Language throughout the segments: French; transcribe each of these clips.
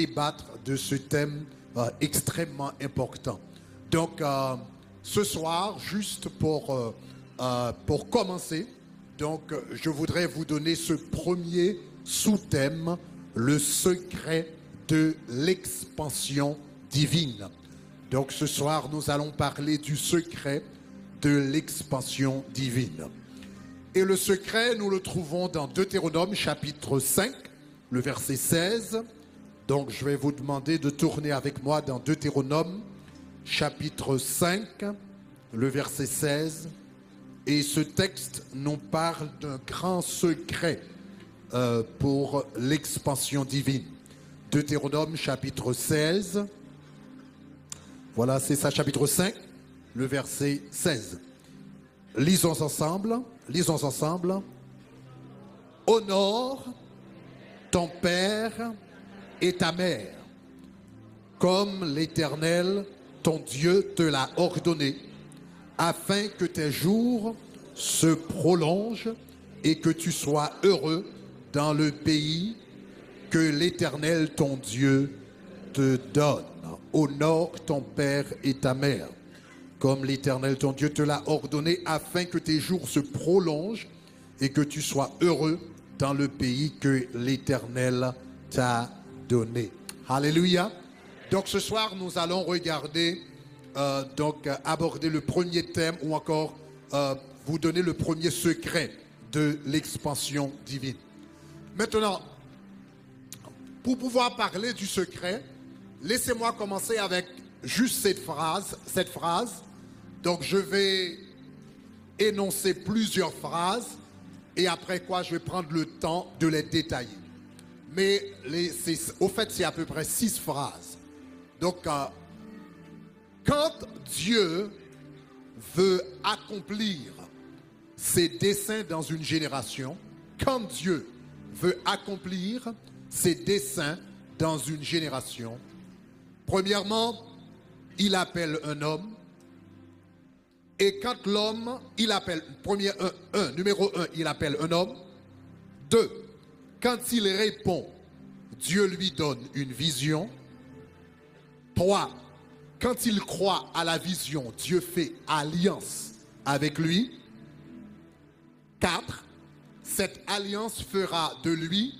débattre de ce thème euh, extrêmement important. Donc, euh, ce soir, juste pour, euh, pour commencer, donc, je voudrais vous donner ce premier sous-thème, le secret de l'expansion divine. Donc, ce soir, nous allons parler du secret de l'expansion divine. Et le secret, nous le trouvons dans Deutéronome chapitre 5, le verset 16. Donc je vais vous demander de tourner avec moi dans Deutéronome chapitre 5, le verset 16. Et ce texte nous parle d'un grand secret euh, pour l'expansion divine. Deutéronome chapitre 16. Voilà, c'est ça, chapitre 5, le verset 16. Lisons ensemble, lisons ensemble. Honore ton père et ta mère, comme l'Éternel, ton Dieu, te l'a ordonné, afin que tes jours se prolongent et que tu sois heureux dans le pays que l'Éternel, ton Dieu, te donne. Honore ton père et ta mère comme l'Éternel ton Dieu te l'a ordonné, afin que tes jours se prolongent et que tu sois heureux dans le pays que l'Éternel t'a Alléluia. Donc ce soir, nous allons regarder, euh, donc aborder le premier thème ou encore euh, vous donner le premier secret de l'expansion divine. Maintenant, pour pouvoir parler du secret, laissez-moi commencer avec juste cette phrase, cette phrase. Donc je vais énoncer plusieurs phrases et après quoi je vais prendre le temps de les détailler. Mais au fait c'est à peu près six phrases. Donc euh, quand Dieu veut accomplir ses desseins dans une génération, quand Dieu veut accomplir ses desseins dans une génération, premièrement, il appelle un homme. Et quand l'homme, il appelle, premier, un, numéro un, il appelle un homme. Deux, quand il répond, Dieu lui donne une vision. Trois, quand il croit à la vision, Dieu fait alliance avec lui. Quatre, cette alliance fera de lui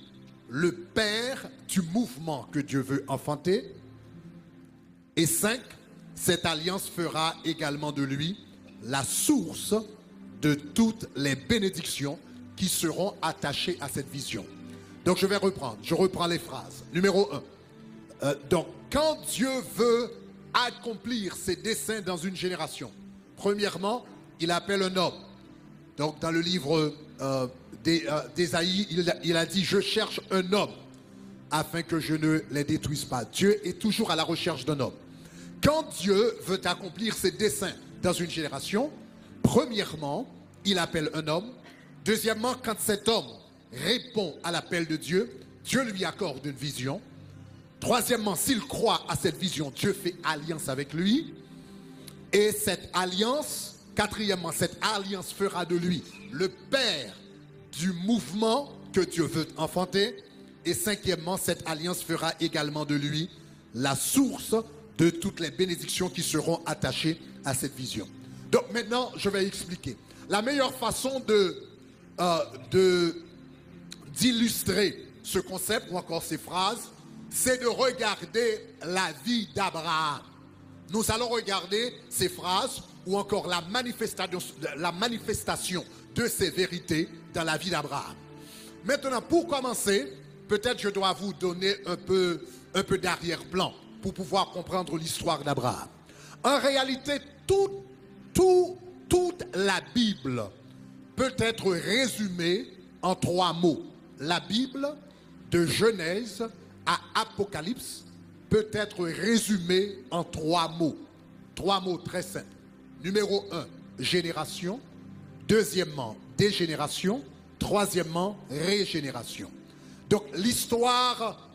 le père du mouvement que Dieu veut enfanter. Et cinq, cette alliance fera également de lui la source de toutes les bénédictions qui seront attachées à cette vision. Donc je vais reprendre, je reprends les phrases. Numéro un. Euh, donc quand Dieu veut accomplir ses desseins dans une génération, premièrement, il appelle un homme. Donc dans le livre euh, euh, d'Ésaïe, il a dit, je cherche un homme afin que je ne les détruise pas. Dieu est toujours à la recherche d'un homme. Quand Dieu veut accomplir ses desseins dans une génération, premièrement, il appelle un homme. Deuxièmement, quand cet homme répond à l'appel de Dieu, Dieu lui accorde une vision. Troisièmement, s'il croit à cette vision, Dieu fait alliance avec lui. Et cette alliance, quatrièmement, cette alliance fera de lui le père du mouvement que Dieu veut enfanter. Et cinquièmement, cette alliance fera également de lui la source de toutes les bénédictions qui seront attachées à cette vision. Donc maintenant, je vais expliquer. La meilleure façon de, euh, de d'illustrer ce concept ou encore ces phrases, c'est de regarder la vie d'Abraham. Nous allons regarder ces phrases ou encore la manifestation, la manifestation de ces vérités dans la vie d'Abraham. Maintenant, pour commencer, peut-être je dois vous donner un peu, un peu d'arrière-plan pour pouvoir comprendre l'histoire d'Abraham. En réalité, tout, tout, toute la Bible peut être résumée en trois mots. La Bible, de Genèse à Apocalypse, peut être résumée en trois mots. Trois mots très simples. Numéro un, génération. Deuxièmement, dégénération. Troisièmement, régénération. Donc l'histoire,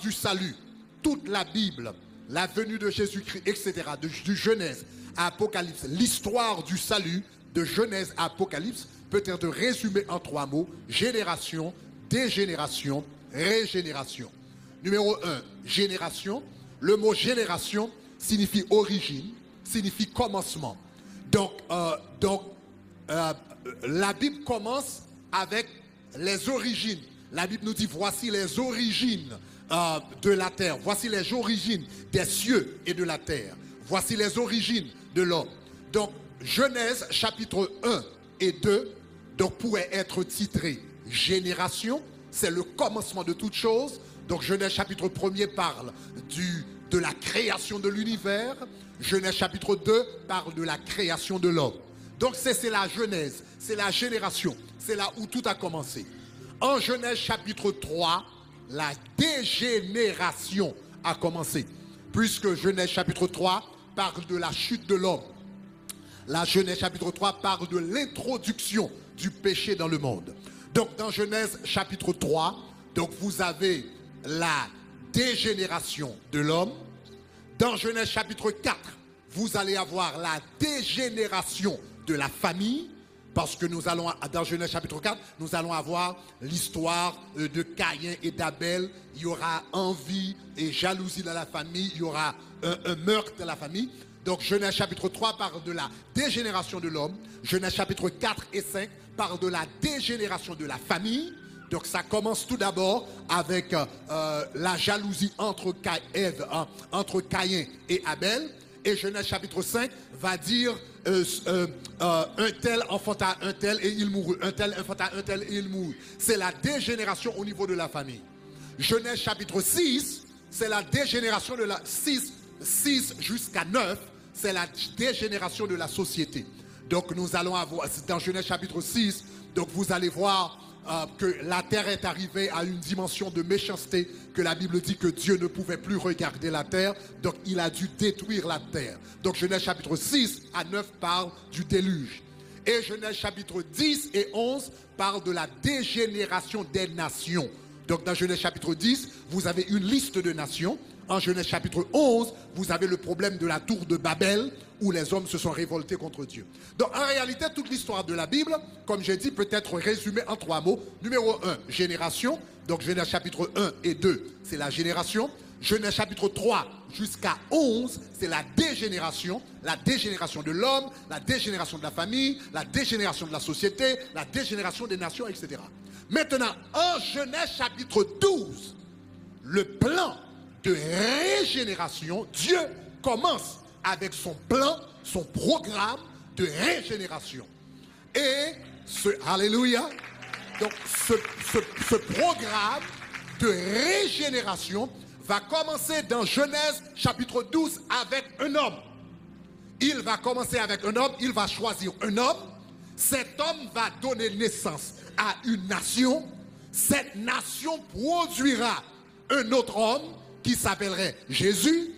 du salut, toute la Bible, la venue de Jésus-Christ, etc., de, du Genèse à Apocalypse, l'histoire du salut de Genèse à Apocalypse peut être résumée en trois mots génération, dégénération, régénération. numéro un, génération. Le mot génération signifie origine, signifie commencement. Donc, euh, donc euh, la Bible commence avec les origines. La Bible nous dit, voici les origines euh, de la terre. Voici les origines des cieux et de la terre. Voici les origines de l'homme. Donc, Genèse chapitre 1 et 2 donc, pourrait être titré Génération. C'est le commencement de toute chose. Donc, Genèse chapitre 1 parle du, de la création de l'univers. Genèse chapitre 2 parle de la création de l'homme. Donc, c'est la Genèse, c'est la génération. C'est là où tout a commencé. En Genèse chapitre 3, la dégénération a commencé. Puisque Genèse chapitre 3 parle de la chute de l'homme. La Genèse chapitre 3 parle de l'introduction du péché dans le monde. Donc dans Genèse chapitre 3, donc vous avez la dégénération de l'homme. Dans Genèse chapitre 4, vous allez avoir la dégénération de la famille. Parce que nous allons, dans Genèse chapitre 4, nous allons avoir l'histoire euh, de Caïn et d'Abel. Il y aura envie et jalousie dans la famille. Il y aura un, un meurtre dans la famille. Donc Genèse chapitre 3 parle de la dégénération de l'homme. Genèse chapitre 4 et 5 parle de la dégénération de la famille. Donc ça commence tout d'abord avec euh, euh, la jalousie entre, Caïn, entre Caïn et Abel. Et Genèse chapitre 5 va dire euh, un tel enfanta un tel et il mourut. Un tel enfanta un tel et il mourut. C'est la dégénération au niveau de la famille. Genèse chapitre 6, c'est la dégénération de la 6, 6 jusqu'à 9 c'est la dégénération de la société. Donc nous allons avoir, dans Genèse chapitre 6, donc vous allez voir euh, que la terre est arrivée à une dimension de méchanceté, que la Bible dit que Dieu ne pouvait plus regarder la terre, donc il a dû détruire la terre. Donc Genèse chapitre 6 à 9 parle du déluge. Et Genèse chapitre 10 et 11 parle de la dégénération des nations. Donc dans Genèse chapitre 10, vous avez une liste de nations en Genèse chapitre 11, vous avez le problème de la tour de Babel où les hommes se sont révoltés contre Dieu. Donc en réalité, toute l'histoire de la Bible, comme j'ai dit, peut être résumée en trois mots. Numéro 1, génération. Donc Genèse chapitre 1 et 2, c'est la génération. Genèse chapitre 3 jusqu'à 11, c'est la dégénération, la dégénération de l'homme, la dégénération de la famille, la dégénération de la société, la dégénération des nations, etc. Maintenant, en Genèse chapitre 12, le plan de régénération, Dieu commence avec son plan, son programme de régénération. Et ce, alléluia, donc ce, ce, programme de régénération va commencer dans Genèse chapitre 12 avec un homme. Il va commencer avec un homme, il va choisir un homme. Cet homme va donner naissance à une nation. Cette nation produira un autre homme qui s'appellerait Jésus.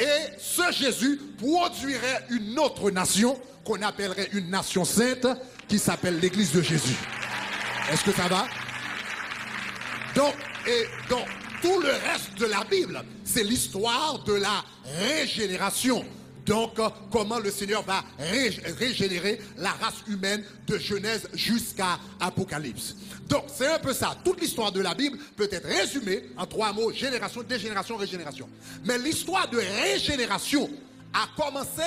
Et ce Jésus produirait une autre nation qu'on appellerait une nation sainte qui s'appelle l'Église de Jésus. Est-ce que ça va? Donc, et donc, tout le reste de la Bible, c'est l'histoire de la régénération. Donc, comment le Seigneur va régénérer la race humaine de Genèse jusqu'à Apocalypse? Donc, c'est un peu ça. Toute l'histoire de la Bible peut être résumée en trois mots, génération, dégénération, régénération. Mais l'histoire de régénération a commencé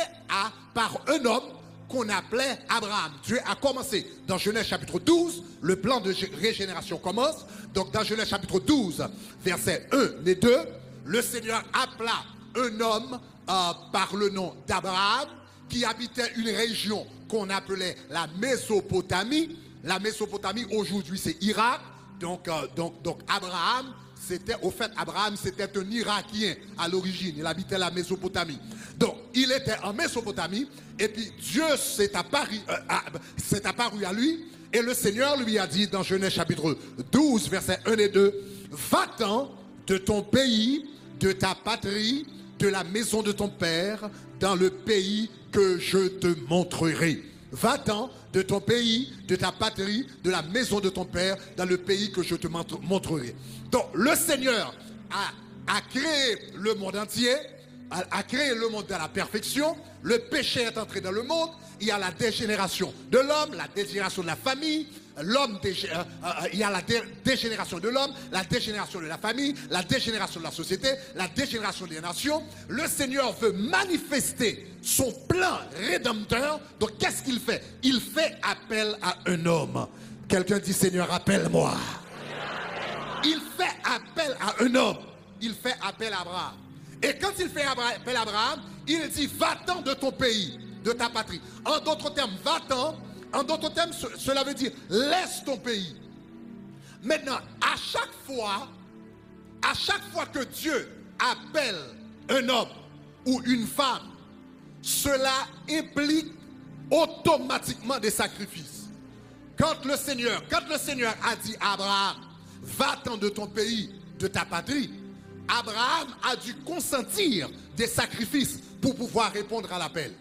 par un homme qu'on appelait Abraham. Dieu a commencé dans Genèse chapitre 12, le plan de régénération commence. Donc dans Genèse chapitre 12, versets 1 et 2, le Seigneur appela un homme euh, par le nom d'Abraham qui habitait une région qu'on appelait la Mésopotamie. La Mésopotamie, aujourd'hui, c'est Irak. Donc, euh, donc, Abraham, c'était, au fait, Abraham, c'était un Irakien à l'origine. Il habitait la Mésopotamie. Donc, il était en Mésopotamie. Et puis, Dieu s'est apparu, euh, apparu à lui. Et le Seigneur lui a dit dans Genèse chapitre 12, versets 1 et 2, Va-t'en de ton pays, de ta patrie, de la maison de ton père, dans le pays que je te montrerai. Va-t'en de ton pays, de ta patrie, de la maison de ton père, dans le pays que je te montrerai. Donc le Seigneur a, créé le monde entier, a, créé le monde dans la perfection. Le péché est entré dans le monde. Il y a la dégénération de l'homme, la dégénération de la famille, l'homme, euh, euh, il y a la dégénération de l'homme, la dégénération de la famille, la dégénération de la société, la dégénération des nations. Le Seigneur veut manifester son plan rédempteur. Donc qu'est-ce qu'il fait? Il fait appel à un homme. Quelqu'un dit Seigneur, appelle-moi. Il fait appel à un homme. Il fait appel à Abraham. Et quand il fait appel à Abraham, il dit Va-t'en de ton pays, de ta patrie. En d'autres termes, va-t'en. En d'autres termes, cela veut dire laisse ton pays. Maintenant, à chaque fois, à chaque fois que Dieu appelle un homme ou une femme, cela implique automatiquement des sacrifices. Quand le Seigneur, quand le Seigneur a dit à Abraham, va-t'en de ton pays, de ta patrie, Abraham a dû consentir des sacrifices pour pouvoir répondre à l'appel.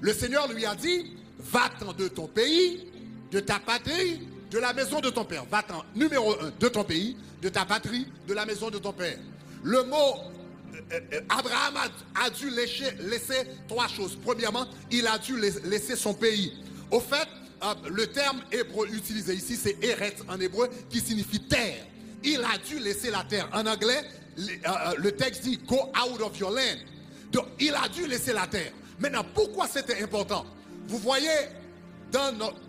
Le Seigneur lui a dit, va-t'en de ton pays, de ta patrie, de la maison de ton père. Va-t'en, numéro un, de ton pays, de ta patrie, de la maison de ton père. Le mot euh, euh, Abraham a, dû laisser, trois choses. Premièrement, il a dû laisser son pays. Au fait, euh, le terme hébreu utilisé ici, c'est Eretz en hébreu, qui signifie terre. Il a dû laisser la terre. En anglais, le texte dit Go out of your land. Donc, il a dû laisser la terre. Maintenant, pourquoi c'était important? Vous voyez,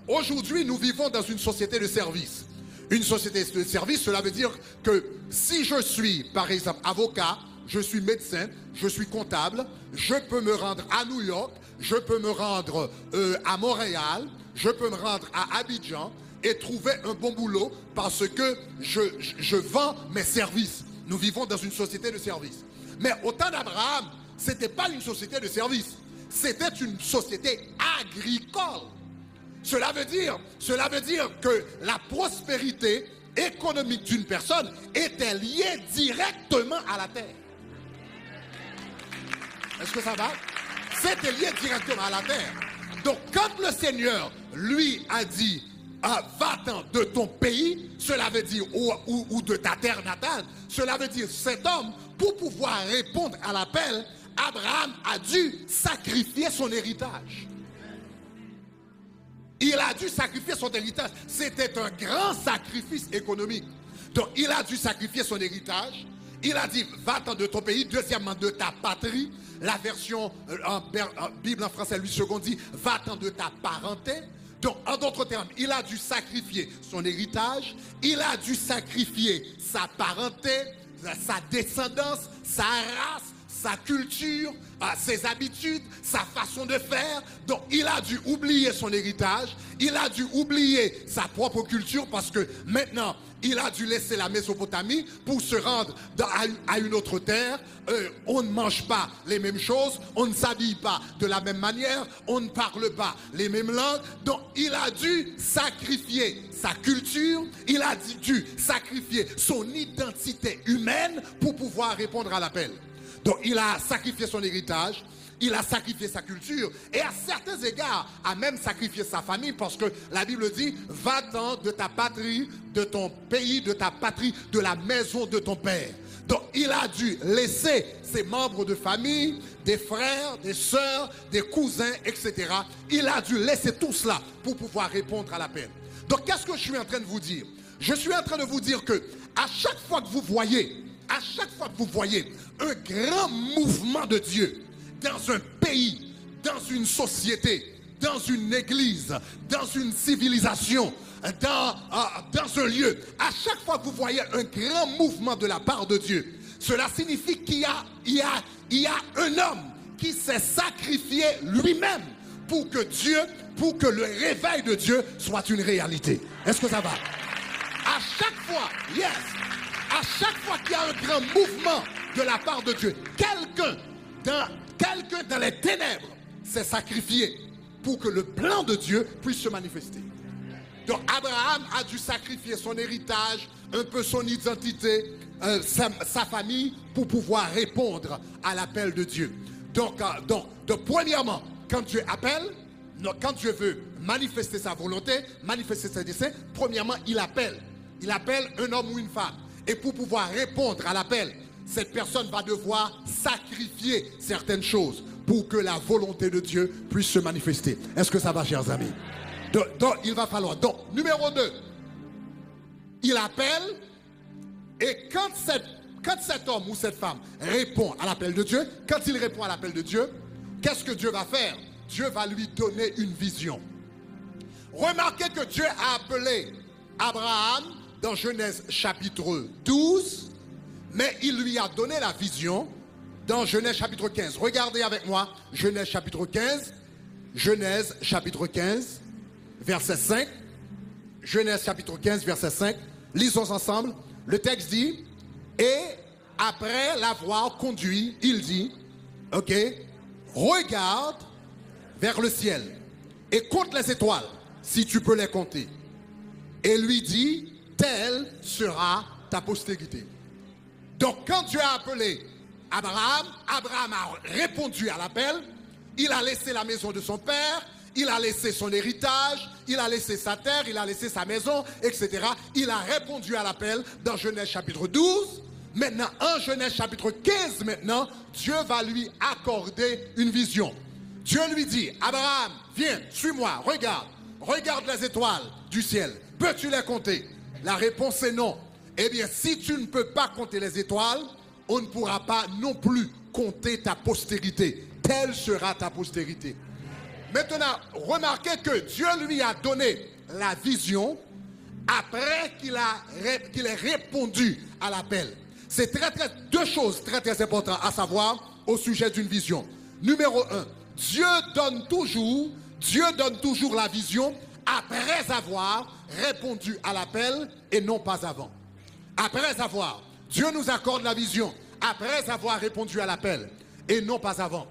aujourd'hui, nous vivons dans une société de service. Une société de service, cela veut dire que si je suis, par exemple, avocat, je suis médecin, je suis comptable, je peux me rendre à New York, je peux me rendre euh, à Montréal, je peux me rendre à Abidjan et trouver un bon boulot parce que je, je vends mes services. Nous vivons dans une société de service. Mais au temps d'Abraham, ce n'était pas une société de service c'était une société agricole. Cela veut dire, cela veut dire que la prospérité économique d'une personne était liée directement à la terre. Est-ce que ça va? C'était lié directement à la terre. Donc quand le Seigneur lui a dit ah, va-t'en de ton pays, cela veut dire, ou, ou de ta terre natale, cela veut dire cet homme, pour pouvoir répondre à l'appel, Abraham a dû sacrifier son héritage. Il a dû sacrifier son héritage. C'était un grand sacrifice économique. Donc il a dû sacrifier son héritage. Il a dit, va-t'en de ton pays. Deuxièmement, de ta patrie. La version euh, en, Bible en français, lui second dit, va-t'en de ta parenté. Donc, en d'autres termes, il a dû sacrifier son héritage, il a dû sacrifier sa parenté, sa descendance, sa race, sa culture, ses habitudes, sa façon de faire. Donc il a dû oublier son héritage, il a dû oublier sa propre culture parce que maintenant il a dû laisser la Mésopotamie pour se rendre à une autre terre. Euh, on ne mange pas les mêmes choses, on ne s'habille pas de la même manière, on ne parle pas les mêmes langues. Donc il a dû sacrifier sa culture, il a dû sacrifier son identité humaine pour pouvoir répondre à l'appel. Donc il a sacrifié son héritage, il a sacrifié sa culture et à certains égards a même sacrifié sa famille parce que la Bible dit va-t'en de ta patrie, de ton pays, de ta patrie, de la maison de ton père. Donc il a dû laisser ses membres de famille, des frères, des sœurs, des cousins, etc. Il a dû laisser tout cela pour pouvoir répondre à l'appel. Donc qu'est-ce que je suis en train de vous dire? Je suis en train de vous dire que à chaque fois que vous voyez à chaque fois que vous voyez un grand mouvement de Dieu dans un pays, dans une société, dans une église, dans une civilisation, dans, dans un lieu, à chaque fois que vous voyez un grand mouvement de la part de Dieu, cela signifie qu'il y a, y a un homme qui s'est sacrifié lui-même pour que Dieu, pour que le réveil de Dieu soit une réalité. Est-ce que ça va? À chaque fois, yes, à chaque fois qu'il y a un grand mouvement de la part de Dieu, quelqu'un dans, quelqu'un dans les ténèbres s'est sacrifié pour que le plan de Dieu puisse se manifester. Donc Abraham a dû sacrifier son héritage, un peu son identité, euh, sa, famille, pour pouvoir répondre à l'appel de Dieu. Donc, euh, donc, donc, premièrement, quand Dieu appelle, quand Dieu veut manifester sa volonté, manifester ses desseins, premièrement, il appelle. Il appelle un homme ou une femme. Et pour pouvoir répondre à l'appel, cette personne va devoir sacrifier certaines choses pour que la volonté de Dieu puisse se manifester. Est-ce que ça va, chers amis? Donc, il va falloir. Donc, numéro 2, il appelle, et quand, quand cet homme ou cette femme répond à l'appel de Dieu, quand il répond à l'appel de Dieu, qu'est-ce que Dieu va faire? Dieu va lui donner une vision. Remarquez que Dieu a appelé Abraham dans Genèse chapitre 12, mais il lui a donné la vision dans Genèse chapitre 15. Regardez avec moi Genèse chapitre 15, Genèse chapitre 15, verset 5. Genèse chapitre 15, verset 5. Lisons ensemble. Le texte dit, et après l'avoir conduit, il dit, ok, regarde vers le ciel et compte les étoiles, si tu peux les compter. Et lui dit, telle sera ta postérité. Donc quand tu as appelé Abraham, Abraham a répondu à l'appel, il a laissé la maison de son père, il a laissé son héritage, il a laissé sa terre, il a laissé sa maison, etc. Il a répondu à l'appel dans Genèse chapitre 12. Maintenant, en Genèse chapitre 15, maintenant, Dieu va lui accorder une vision. Dieu lui dit, Abraham, viens, suis-moi, regarde, regarde les étoiles du ciel. Peux-tu les compter? La réponse est non. Eh bien, si tu ne peux pas compter les étoiles, on ne pourra pas non plus compter ta postérité. Telle sera ta postérité. Maintenant, remarquez que Dieu lui a donné la vision après qu'il qu'il ait répondu à l'appel. C'est très, très, deux choses très, très importantes à savoir au sujet d'une vision. Numéro un, Dieu donne toujours, Dieu donne toujours la vision après avoir répondu à l'appel et non pas avant. Après avoir, Dieu nous accorde la vision après avoir répondu à l'appel et non pas avant.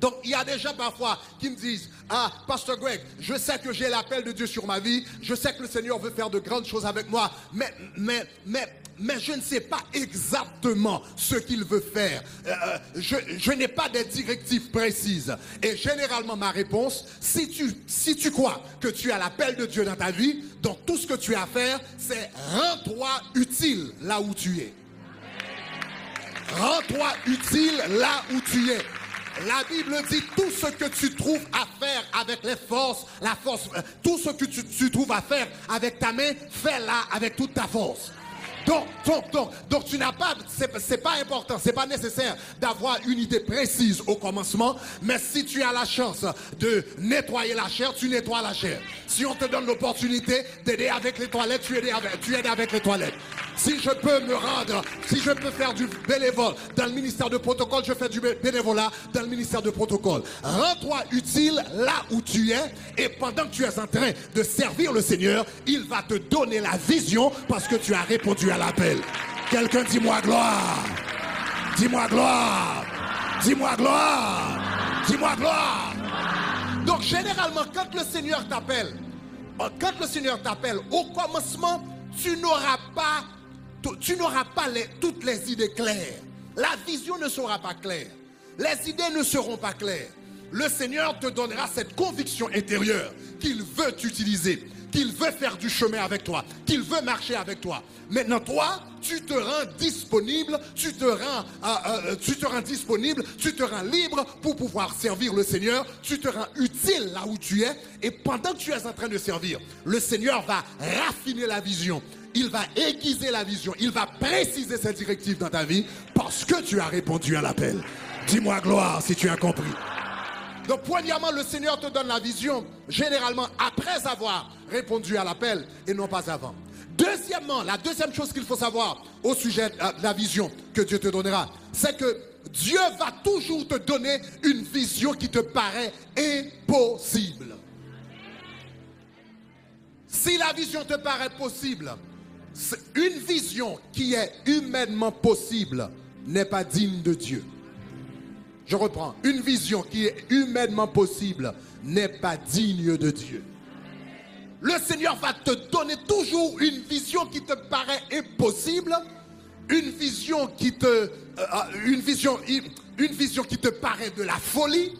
Donc il y a des gens parfois qui me disent, ah, Pasteur Greg, je sais que j'ai l'appel de Dieu sur ma vie, je sais que le Seigneur veut faire de grandes choses avec moi, mais, mais, mais, mais je ne sais pas exactement ce qu'il veut faire. Euh, euh, je, n'ai pas des directives précises. Et généralement, ma réponse, si tu, crois que tu as l'appel de Dieu dans ta vie, donc tout ce que tu as à faire, c'est rends-toi utile là où tu es. Rends-toi utile là où tu es. La Bible dit tout ce que tu trouves à faire avec les forces, la force, euh, tout ce que tu trouves à faire avec ta main, fais-la avec toute ta force. Donc, donc, donc, donc tu n'as pas, c'est pas important, c'est pas nécessaire d'avoir une idée précise au commencement, mais si tu as la chance de nettoyer la chair, tu nettoies la chair. Si on te donne l'opportunité d'aider avec les toilettes, tu aides avec, les toilettes. Si je peux me rendre, si je peux faire du bénévole dans le ministère de protocole, je fais du bénévolat dans le ministère de protocole. Rends-toi utile là où tu es et pendant que tu es en train de servir le Seigneur, il va te donner la vision parce que tu as répondu à l'appel. Quelqu'un dis-moi gloire. Dis-moi gloire. Dis-moi gloire. Dis-moi gloire. Donc généralement, quand le Seigneur t'appelle, quand le Seigneur t'appelle, au commencement, tu n'auras pas tu n'auras pas toutes les idées claires. La vision ne sera pas claire. Les idées ne seront pas claires. Le Seigneur te donnera cette conviction intérieure qu'il veut t'utiliser, qu'il veut faire du chemin avec toi, qu'il veut marcher avec toi. Maintenant, toi, tu te rends disponible, tu te rends, euh, euh, tu te rends disponible, tu te rends libre pour pouvoir servir le Seigneur, tu te rends utile là où tu es, et pendant que tu es en train de servir, le Seigneur va raffiner la vision, il va aiguiser la vision, il va préciser ses directives dans ta vie parce que tu as répondu à l'appel. Dis-moi gloire si tu as compris. Donc, premièrement, le Seigneur te donne la vision, généralement après avoir répondu à l'appel et non pas avant. Deuxièmement, la deuxième chose qu'il faut savoir au sujet de la vision que Dieu te donnera, c'est que Dieu va toujours te donner une vision qui te paraît impossible. Si la vision te paraît possible, une vision qui est humainement possible n'est pas digne de Dieu. Je reprends. Une vision qui est humainement possible n'est pas digne de Dieu. Le Seigneur va te donner toujours une vision qui te paraît impossible, une vision qui te, euh, euh, une vision, qui te paraît de la folie,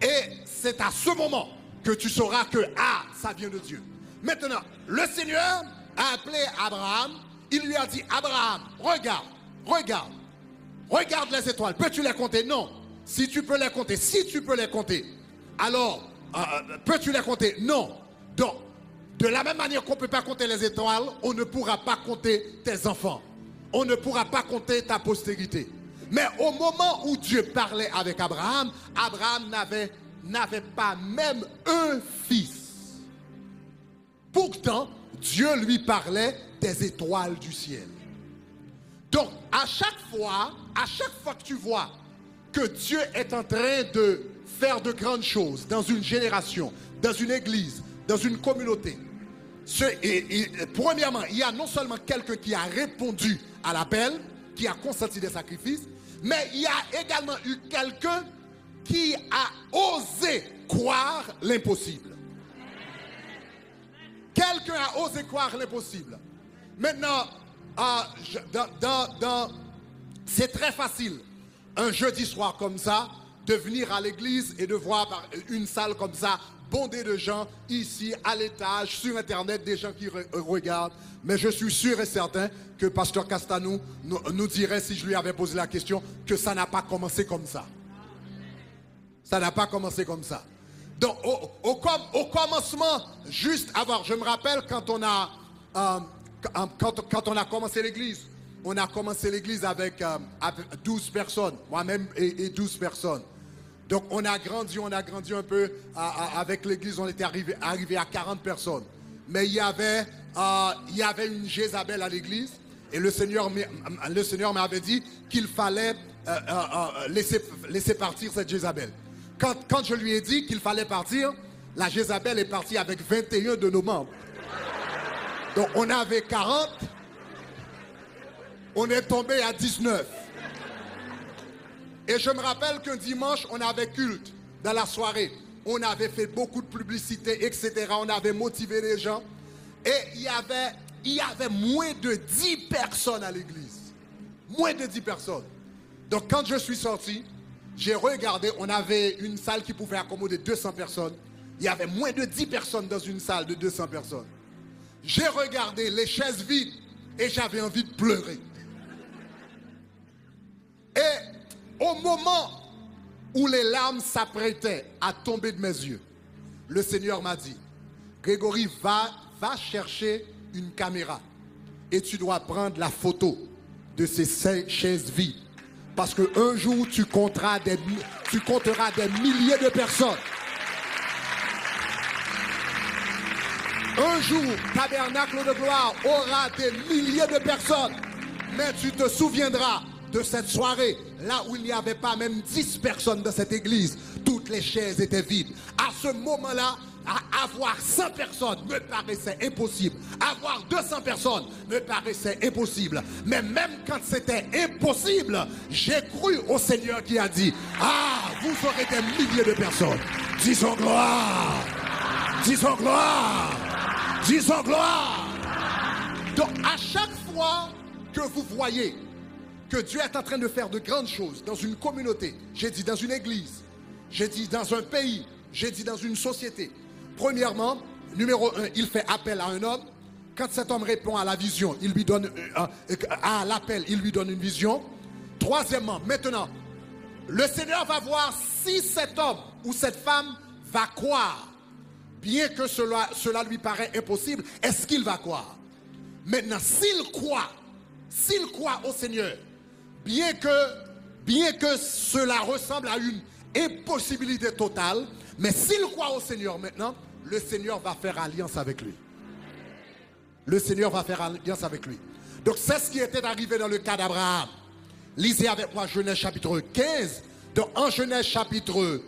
et c'est à ce moment que tu sauras que ah, ça vient de Dieu. Maintenant, le Seigneur a appelé Abraham, il lui a dit, Abraham, regarde, regarde, regarde les étoiles. Peux-tu les compter? Non. Si tu peux les compter, si tu peux les compter, alors, euh, euh, peux-tu les compter? Non. Donc, De la même manière qu'on ne peut pas compter les étoiles, on ne pourra pas compter tes enfants. On ne pourra pas compter ta postérité. Mais au moment où Dieu parlait avec Abraham, Abraham n'avait, n'avait pas même un fils. Pourtant, Dieu lui parlait des étoiles du ciel. Donc, à chaque fois, à chaque fois que tu vois que Dieu est en train de faire de grandes choses dans une génération, dans une église, dans une communauté, premièrement, il y a non seulement quelqu'un qui a répondu à l'appel, qui a consenti des sacrifices, mais il y a également eu quelqu'un qui a osé croire l'impossible. Quelqu'un a osé croire l'impossible. Maintenant, euh, c'est très facile, un jeudi soir comme ça, de venir à l'église et de voir une salle comme ça, bondée de gens, ici, à l'étage, sur Internet, des gens qui regardent. Mais je suis sûr et certain que Pasteur Castanou nous dirait, si je lui avais posé la question, que ça n'a pas commencé comme ça. Ça n'a pas commencé comme ça. Donc, au, commencement, juste avant, je me rappelle quand on a, euh, quand, on a commencé l'église, on a commencé l'église avec, 12 euh, personnes, moi-même et, 12 personnes. Donc, on a grandi, on a grandi un peu avec l'église, on était arrivé, à 40 personnes. Mais il y avait, euh, il y avait une Jézabel à l'église et le Seigneur, m'avait dit qu'il fallait laisser, laisser partir cette Jézabel. Quand, je lui ai dit qu'il fallait partir, la Jézabel est partie avec 21 de nos membres. Donc on avait 40, on est tombé à 19. Et je me rappelle qu'un dimanche, on avait culte dans la soirée. On avait fait beaucoup de publicité, etc. On avait motivé les gens. Et il y avait, moins de 10 personnes à l'église. Moins de 10 personnes. Donc quand je suis sorti, j'ai regardé, on avait une salle qui pouvait accommoder 200 personnes. Il y avait moins de 10 personnes dans une salle de 200 personnes. J'ai regardé les chaises vides et j'avais envie de pleurer. Et au moment où les larmes s'apprêtaient à tomber de mes yeux, le Seigneur m'a dit, Grégory, va, chercher une caméra et tu dois prendre la photo de ces chaises vides parce qu'un jour, tu compteras, des, tu compteras des milliers de personnes. Un jour, Tabernacle de gloire aura des milliers de personnes. Mais tu te souviendras de cette soirée, là où il n'y avait pas même 10 personnes dans cette église. Toutes les chaises étaient vides. À ce moment-là, avoir 100 personnes me paraissait impossible. Avoir 200 personnes me paraissait impossible. Mais même quand c'était impossible, j'ai cru au Seigneur qui a dit, ah, vous aurez des milliers de personnes. Disons gloire. Disons gloire. Disons gloire. Donc à chaque fois que vous voyez que Dieu est en train de faire de grandes choses dans une communauté, j'ai dit dans une église, j'ai dit dans un pays, j'ai dit dans une société, Premièrement, numéro un, il fait appel à un homme. Quand cet homme répond à la vision, il lui donne euh, euh, à l'appel, il lui donne une vision. Troisièmement, maintenant, le Seigneur va voir si cet homme ou cette femme va croire. Bien que cela, cela lui paraît impossible, est-ce qu'il va croire? Maintenant, s'il croit, s'il croit au Seigneur, bien que, cela ressemble à une impossibilité totale, mais s'il croit au Seigneur maintenant, le Seigneur va faire alliance avec lui. Le Seigneur va faire alliance avec lui. Donc c'est ce qui était arrivé dans le cas d'Abraham. Lisez avec moi Genèse chapitre 15. Donc en Genèse chapitre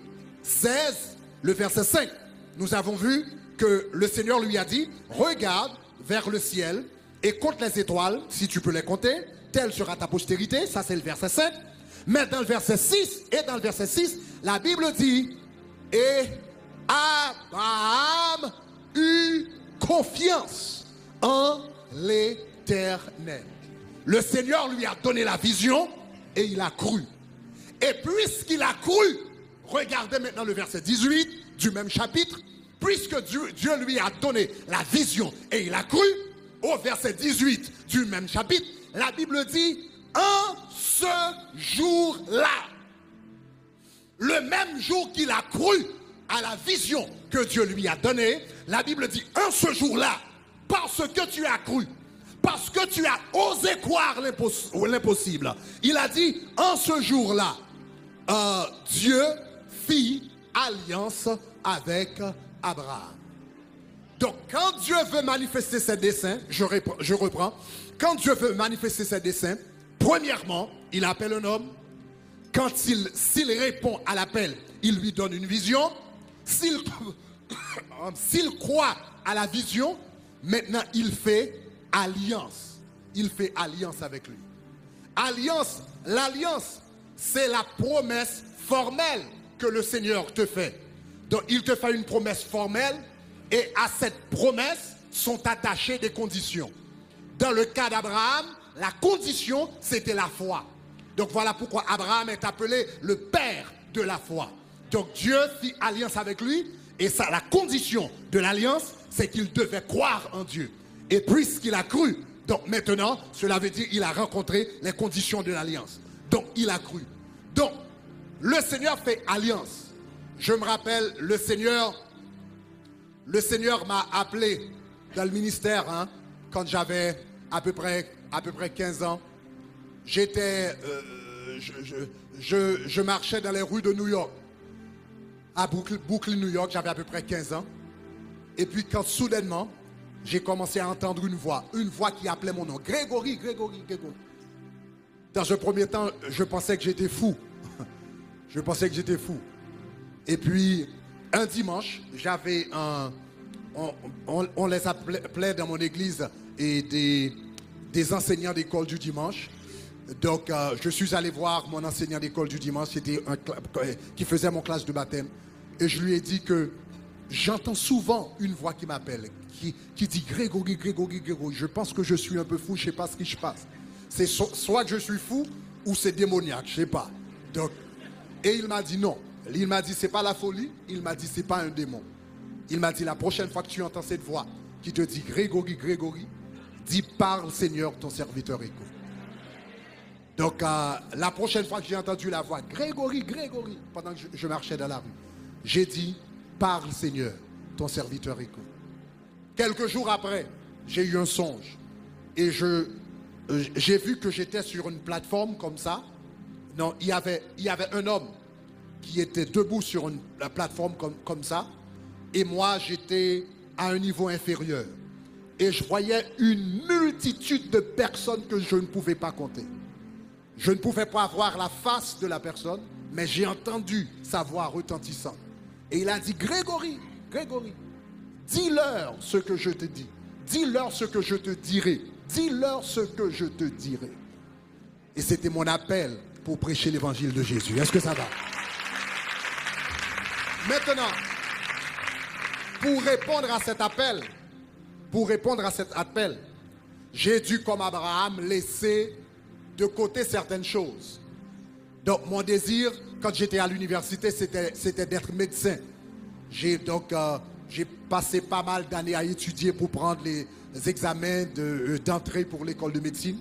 16, le verset 5, nous avons vu que le Seigneur lui a dit, regarde vers le ciel et compte les étoiles, si tu peux les compter, telle sera ta postérité, ça c'est le verset 5. Mais dans le verset 6 et dans le verset 6, la Bible dit, et Abraham eut confiance en l'éternel. Le Seigneur lui a donné la vision et il a cru. Et puisqu'il a cru, regardez maintenant le verset 18 du même chapitre, puisque Dieu, Dieu, lui a donné la vision et il a cru, au verset 18 du même chapitre, la Bible dit, en ce jour-là, le même jour qu'il a cru à la vision que Dieu lui a donnée, la Bible dit, en ce jour-là, parce que tu as cru, parce que tu as osé croire l'impossible, il a dit, en ce jour-là, euh, Dieu fit alliance avec Abraham. Donc, quand Dieu veut manifester ses desseins, je reprends, quand Dieu veut manifester ses desseins, premièrement, il appelle un homme. Quand il, s'il répond à l'appel, il lui donne une vision. S'il croit à la vision, maintenant il fait alliance. Il fait alliance avec lui. Alliance, l'alliance, c'est la promesse formelle que le Seigneur te fait. Donc il te fait une promesse formelle et à cette promesse sont attachées des conditions. Dans le cas d'Abraham, la condition, c'était la foi. Donc voilà pourquoi Abraham est appelé le père de la foi. Donc Dieu fit alliance avec lui et ça, la condition de l'alliance, c'est qu'il devait croire en Dieu. Et puisqu'il a cru, donc maintenant, cela veut dire qu'il a rencontré les conditions de l'alliance. Donc il a cru. Donc, le Seigneur fait alliance. Je me rappelle, le Seigneur, le Seigneur m'a appelé dans le ministère hein, quand j'avais à peu près, à peu près 15 ans. J'étais, euh, je, marchais dans les rues de New York, à Brooklyn, New York, j'avais à peu près 15 ans. Et puis quand soudainement, j'ai commencé à entendre une voix, une voix qui appelait mon nom, Grégory, Grégory, Grégory. Dans un premier temps, je pensais que j'étais fou. Je pensais que j'étais fou. Et puis, un dimanche, j'avais un... On, les appelait dans mon église et des, enseignants d'école du dimanche. Donc, euh, je suis allé voir mon enseignant d'école du dimanche, c'était un qui faisait mon classe de baptême. Et je lui ai dit que j'entends souvent une voix qui m'appelle, qui, qui dit Grégory, Grégory, Grégory. Je pense que je suis un peu fou, je ne sais pas ce qui se passe. C'est soit que je suis fou ou c'est démoniaque, je ne sais pas. Donc, et il m'a dit non. Il m'a dit c'est pas la folie, il m'a dit c'est pas un démon. Il m'a dit la prochaine fois que tu entends cette voix qui te dit Grégory, Grégory, dis parle Seigneur, ton serviteur écoute. Donc euh, la prochaine fois que j'ai entendu la voix Grégory, Grégory, pendant que je, marchais dans la rue, j'ai dit parle Seigneur, ton serviteur écoute. Quelques jours après, j'ai eu un songe et euh, j'ai vu que j'étais sur une plateforme comme ça. Non, il y avait un homme qui était debout sur une plateforme comme, comme ça. Et moi, j'étais à un niveau inférieur. Et je voyais une multitude de personnes que je ne pouvais pas compter. Je ne pouvais pas voir la face de la personne, mais j'ai entendu sa voix retentissante. Et il a dit, Grégory, Grégory, dis-leur ce que je te dis. Dis-leur ce que je te dirai. Dis-leur ce que je te dirai. Et c'était mon appel pour prêcher l'évangile de Jésus. Est-ce que ça va? Maintenant, pour répondre à cet appel, pour répondre à cet appel, j'ai dû, comme Abraham, laisser de côté certaines choses. Donc, mon désir, quand j'étais à l'université, c'était d'être médecin. J'ai donc euh, passé pas mal d'années à étudier pour prendre les examens euh, d'entrée pour l'école de médecine.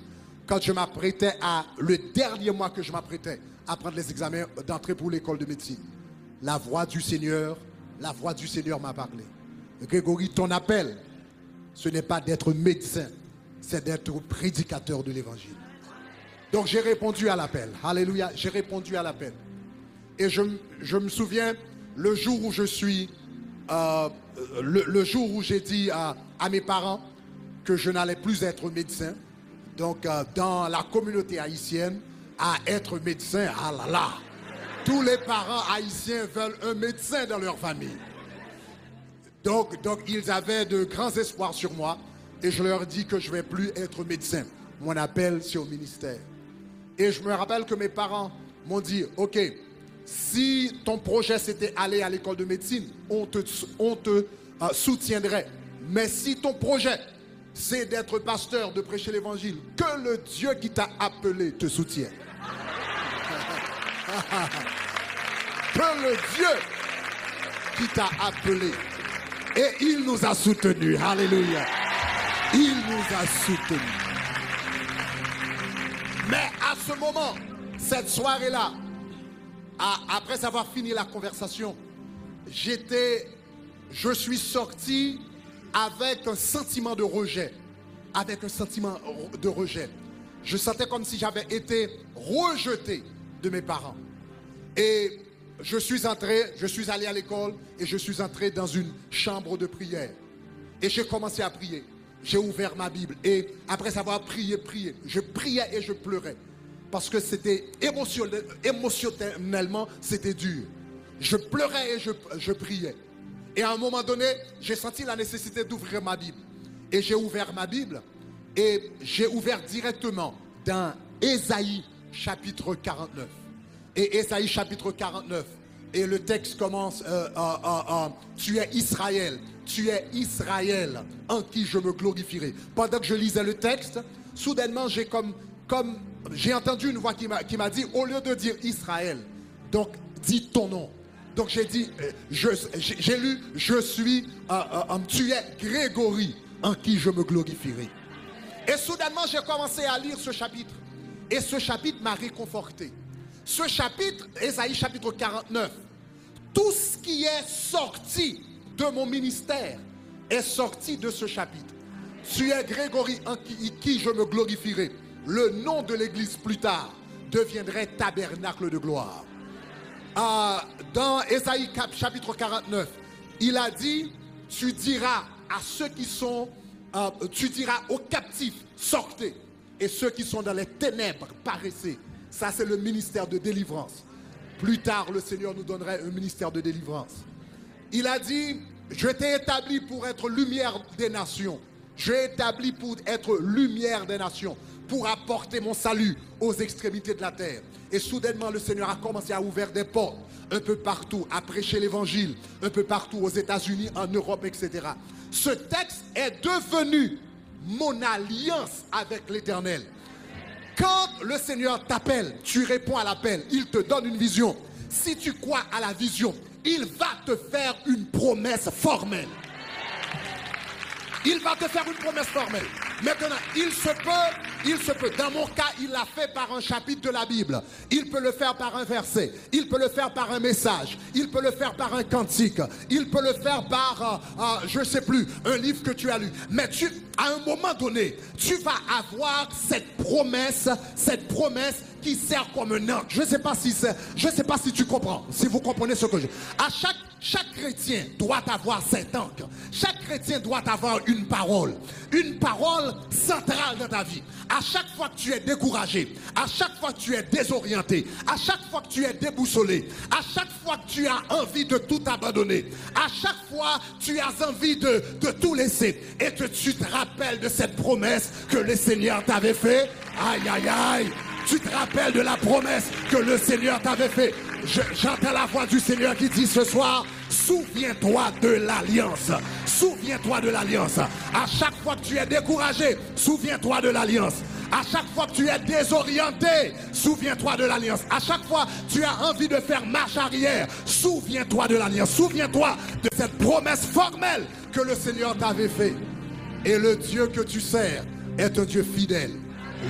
Quand je m'apprêtais à, le dernier mois que je m'apprêtais à prendre les examens d'entrée pour l'école de médecine, la voix du Seigneur, la voix du Seigneur m'a parlé. Grégory, ton appel, ce n'est pas d'être médecin, c'est d'être prédicateur de l'évangile. Donc j'ai répondu à l'appel. Alléluia, j'ai répondu à l'appel. Et je, me souviens, le jour où je suis, euh, le, jour où j'ai dit à, mes parents que je n'allais plus être médecin, donc euh, dans la communauté haïtienne, à être médecin, ah là là, tous les parents haïtiens veulent un médecin dans leur famille. Donc, ils avaient de grands espoirs sur moi et je leur dis que je ne vais plus être médecin. Mon appel, c'est au ministère. Et je me rappelle que mes parents m'ont dit, OK, si ton projet c'était aller à l'école de médecine, on te, on te euh, soutiendrait. Mais si ton projet c'est d'être pasteur, de prêcher l'évangile, que le Dieu qui t'a appelé te soutienne. que le Dieu qui t'a appelé. Et il nous a soutenus. Alléluia. Il nous a soutenus. Mais à ce moment, cette soirée-là, après avoir fini la conversation, j'étais je suis sorti avec un sentiment de rejet. Avec un sentiment de rejet. Je sentais comme si j'avais été rejeté de mes parents. Et je suis entré, je suis allé à l'école et je suis entré dans une chambre de prière. Et j'ai commencé à prier. J'ai ouvert ma Bible et après avoir prié, prié, je priais et je pleurais. Parce que c'était émotionnellement, c'était dur. Je pleurais et je, priais. Et à un moment donné, j'ai senti la nécessité d'ouvrir ma Bible. Et j'ai ouvert ma Bible et j'ai ouvert directement dans Ésaïe chapitre 49. Et Ésaïe chapitre 49. Et le texte commence, euh, tu es Israël, tu es Israël en qui je me glorifierai. Pendant que je lisais le texte, soudainement j'ai comme, comme j'ai entendu une voix qui m'a dit, au lieu de dire Israël, donc dis ton nom. Donc j'ai dit, euh, j'ai lu, je suis, euh, euh, tu es Grégory en qui je me glorifierai. Et soudainement j'ai commencé à lire ce chapitre. Et ce chapitre m'a réconforté. Ce chapitre, Esaïe chapitre 49, tout ce qui est sorti de mon ministère est sorti de ce chapitre. Tu es Grégory en qui, je me glorifierai. Le nom de l'église plus tard deviendrait tabernacle de gloire. Ah, dans Esaïe chapitre 49, il a dit, tu diras à ceux qui sont, euh, tu diras aux captifs, sortez. Et ceux qui sont dans les ténèbres, paraissez. Ça, c'est le ministère de délivrance. Plus tard, le Seigneur nous donnerait un ministère de délivrance. Il a dit, je t'ai établi pour être lumière des nations. Je t'ai établi pour être lumière des nations, pour apporter mon salut aux extrémités de la terre. Et soudainement, le Seigneur a commencé à ouvrir des portes un peu partout, à prêcher l'évangile, un peu partout aux États-Unis, en Europe, etc. Ce texte est devenu mon alliance avec l'Éternel. Quand le Seigneur t'appelle, tu réponds à l'appel, il te donne une vision. Si tu crois à la vision, il va te faire une promesse formelle. Il va te faire une promesse formelle. Maintenant, il se peut, il se peut. Dans mon cas, il l'a fait par un chapitre de la Bible. Il peut le faire par un verset. Il peut le faire par un message. Il peut le faire par un cantique. Il peut le faire par, euh, euh, je ne sais plus, un livre que tu as lu. Mais tu, à un moment donné, tu vas avoir cette promesse, cette promesse qui sert comme un ange. Je ne sais pas si je sais pas si tu comprends, si vous comprenez ce que je. À chaque chaque chrétien doit avoir cet ancre. Chaque chrétien doit avoir une parole. Une parole centrale dans ta vie. À chaque fois que tu es découragé, à chaque fois que tu es désorienté, à chaque fois que tu es déboussolé, à chaque fois que tu as envie de tout abandonner, à chaque fois que tu as envie de, de tout laisser et que tu te rappelles de cette promesse que le Seigneur t'avait fait, aïe aïe aïe, tu te rappelles de la promesse que le Seigneur t'avait fait. J'entends la voix du Seigneur qui dit ce soir, souviens-toi de l'alliance. Souviens-toi de l'alliance. À chaque fois que tu es découragé, souviens-toi de l'alliance. À chaque fois que tu es désorienté, souviens-toi de l'alliance. À chaque fois que tu as envie de faire marche arrière, souviens-toi de l'alliance. Souviens-toi de cette promesse formelle que le Seigneur t'avait fait. Et le Dieu que tu sers est un Dieu fidèle.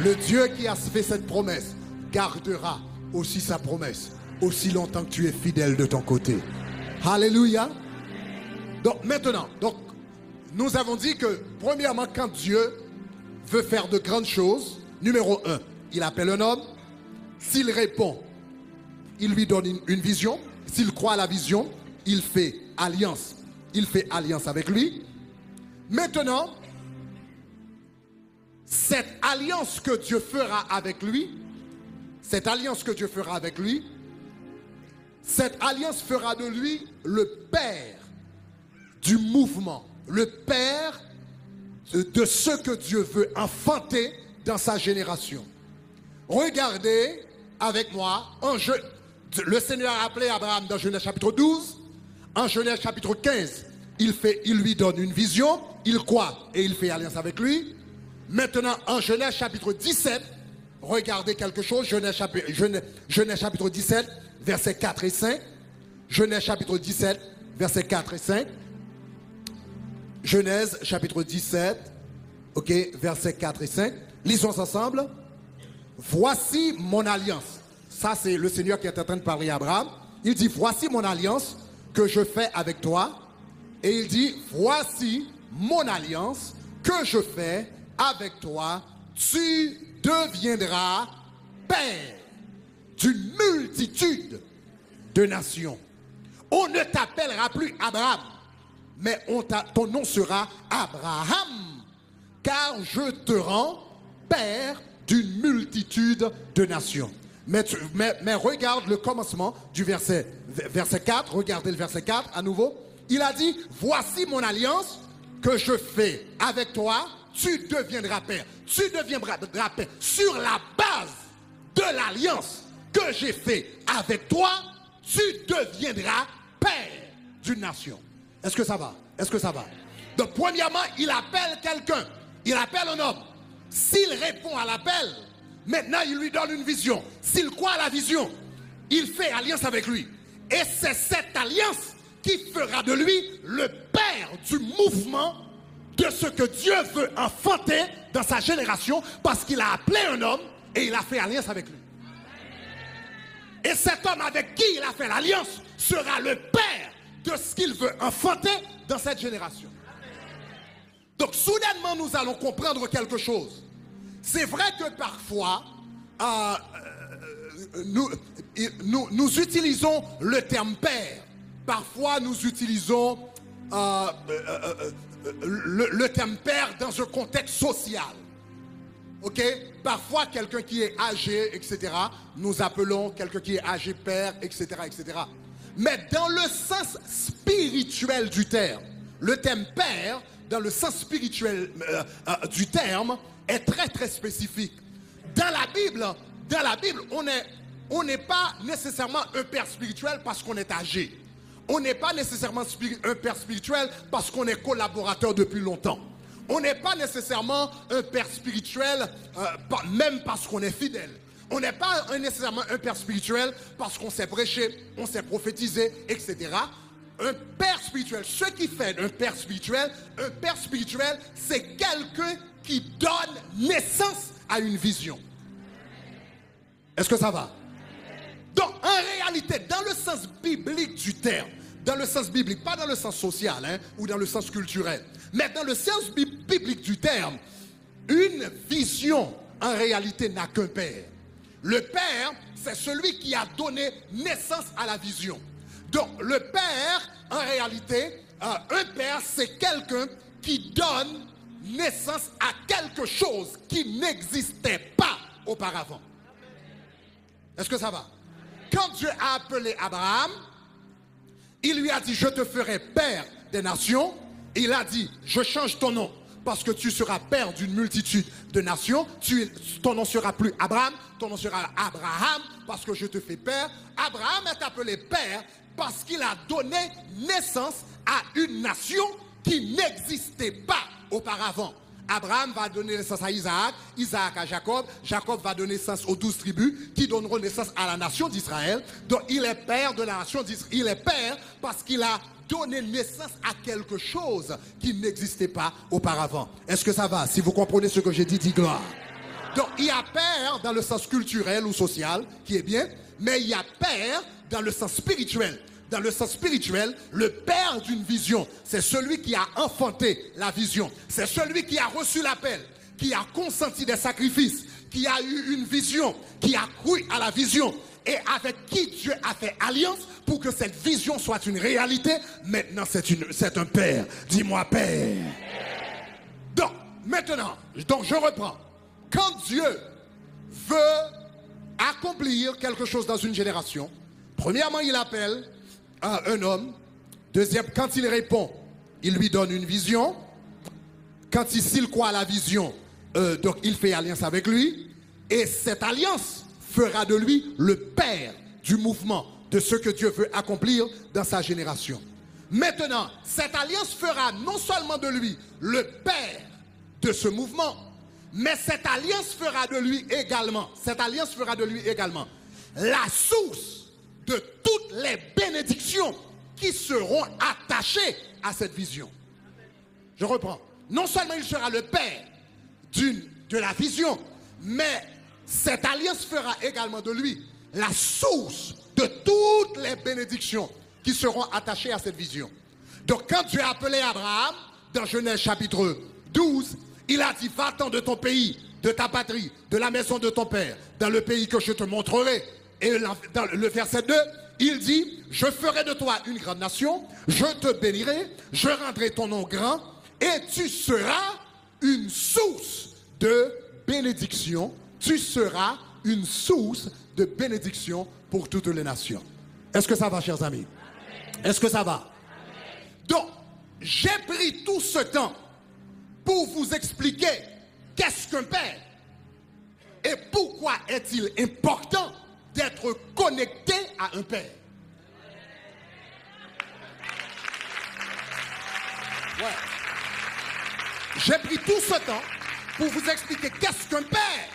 Le Dieu qui a fait cette promesse gardera aussi sa promesse aussi longtemps que tu es fidèle de ton côté. Alléluia. Donc maintenant, donc, nous avons dit que premièrement, quand Dieu veut faire de grandes choses, numéro un, il appelle un homme. S'il répond, il lui donne une, une vision. S'il croit à la vision, il fait alliance. Il fait alliance avec lui. Maintenant, cette alliance que Dieu fera avec lui, cette alliance que Dieu fera avec lui, cette alliance fera de lui le père du mouvement, le père de ce que Dieu veut enfanter dans sa génération. Regardez avec moi, le Seigneur a appelé Abraham dans Genèse chapitre 12, en Genèse chapitre 15, il, fait, il lui donne une vision, il croit et il fait alliance avec lui. Maintenant, en Genèse chapitre 17, regardez quelque chose, Genèse chapitre, Genèse, chapitre 17, versets 4 et 5. Genèse chapitre 17, versets 4 et 5. Genèse chapitre 17, ok, versets 4 et 5. Lisons ensemble. Voici mon alliance. Ça, c'est le Seigneur qui est en train de parler à Abraham. Il dit, voici mon alliance que je fais avec toi Et il dit, voici mon alliance que je fais avec toi. Tu deviendras père d'une multitude de nations. On ne t'appellera plus Abraham, mais ton nom sera Abraham, car je te rends père d'une multitude de nations. Mais, mais, regarde le commencement du verset, verset 4, regardez le verset 4 à nouveau. Il a dit, voici mon alliance que je fais avec toi, tu deviendras père. Tu deviendras père sur la base de l'alliance que j'ai fait avec toi, tu deviendras père d'une nation. Est-ce que ça va? Est-ce que ça va? Donc, premièrement, il appelle quelqu'un. Il appelle un homme. S'il répond à l'appel, maintenant il lui donne une vision. S'il croit à la vision, il fait alliance avec lui. Et c'est cette alliance qui fera de lui le père du mouvement de ce que Dieu veut enfanter dans sa génération parce qu'il a appelé un homme et il a fait alliance avec lui. Et cet homme avec qui il a fait l'alliance sera le père de ce qu'il veut enfanter dans cette génération. Donc soudainement, nous allons comprendre quelque chose. C'est vrai que parfois, euh, euh, nous, utilisons le terme père. Parfois, nous utilisons euh, le, le terme père dans un contexte social. OK? Parfois, quelqu'un qui est âgé, etc., nous appelons quelqu'un qui est âgé père, etc., etc. Mais dans le sens spirituel du terme, le terme père, dans le sens spirituel euh, euh, du terme, est très, très spécifique. Dans la Bible, dans la Bible, on n'est on pas nécessairement un père spirituel parce qu'on est âgé. On n'est pas nécessairement un père spirituel parce qu'on est collaborateur depuis longtemps. On n'est pas nécessairement un père spirituel, euh, même parce qu'on est fidèle. On n'est pas nécessairement un père spirituel parce qu'on s'est prêché, on s'est prophétisé, etc. Un père spirituel, ce qui fait un père spirituel, un père spirituel, c'est quelqu'un qui donne naissance à une vision. Est-ce que ça va? Donc, en réalité, dans le sens biblique du terme, dans le sens biblique, pas dans le sens social hein, ou dans le sens culturel, mais dans le sens biblique du terme, une vision en réalité n'a qu'un père. Le père, c'est celui qui a donné naissance à la vision. Donc le père, en réalité, euh, un père, c'est quelqu'un qui donne naissance à quelque chose qui n'existait pas auparavant. Est-ce que ça va? Quand Dieu a appelé Abraham, il lui a dit, je te ferai père des nations. Il a dit, je change ton nom parce que tu seras père d'une multitude de nations. Ton nom sera plus Abraham, ton nom sera Abraham parce que je te fais père. Abraham est appelé père parce qu'il a donné naissance à une nation qui n'existait pas auparavant. Abraham va donner naissance à Isaac, Isaac à Jacob, Jacob va donner naissance aux douze tribus qui donneront naissance à la nation d'Israël. Donc il est père de la nation d'Israël. Il est père parce qu'il a donné naissance à quelque chose qui n'existait pas auparavant. Est-ce que ça va? Si vous comprenez ce que j'ai dit, dis gloire. Donc il y a père dans le sens culturel ou social, qui est bien, mais il y a père dans le sens spirituel dans le sens spirituel, le père d'une vision, c'est celui qui a enfanté la vision. C'est celui qui a reçu l'appel, qui a consenti des sacrifices, qui a eu une vision, qui a cru à la vision et avec qui Dieu a fait alliance pour que cette vision soit une réalité. Maintenant, c'est un père. Dis-moi père. Donc, maintenant, je reprends. Quand Dieu veut accomplir quelque chose dans une génération, premièrement, il appelle, un homme. Deuxième, quand il répond, il lui donne une vision. Quand il, s'il croit à la vision, euh, donc il fait alliance avec lui. Et cette alliance fera de lui le père du mouvement, de ce que Dieu veut accomplir dans sa génération. Maintenant, cette alliance fera non seulement de lui le père de ce mouvement, mais cette alliance fera de lui également, cette alliance fera de lui également la source de toutes les bénédictions qui seront attachées à cette vision. Je reprends. Non seulement il sera le père de la vision, mais cette alliance fera également de lui la source de toutes les bénédictions qui seront attachées à cette vision. Donc quand Dieu a appelé Abraham, dans Genèse chapitre 12, il a dit, va-t'en de ton pays, de ta patrie, de la maison de ton père, dans le pays que je te montrerai. Et dans le verset 2, il dit, je ferai de toi une grande nation, je te bénirai, je rendrai ton nom grand, et tu seras une source de bénédiction. Tu seras une source de bénédiction pour toutes les nations. Est-ce que ça va, chers amis? Est-ce que ça va? Donc, j'ai pris tout ce temps pour vous expliquer qu'est-ce qu'un père et pourquoi est-il important d'être connecté à un père. J'ai pris tout ce temps pour vous expliquer qu'est-ce qu'un père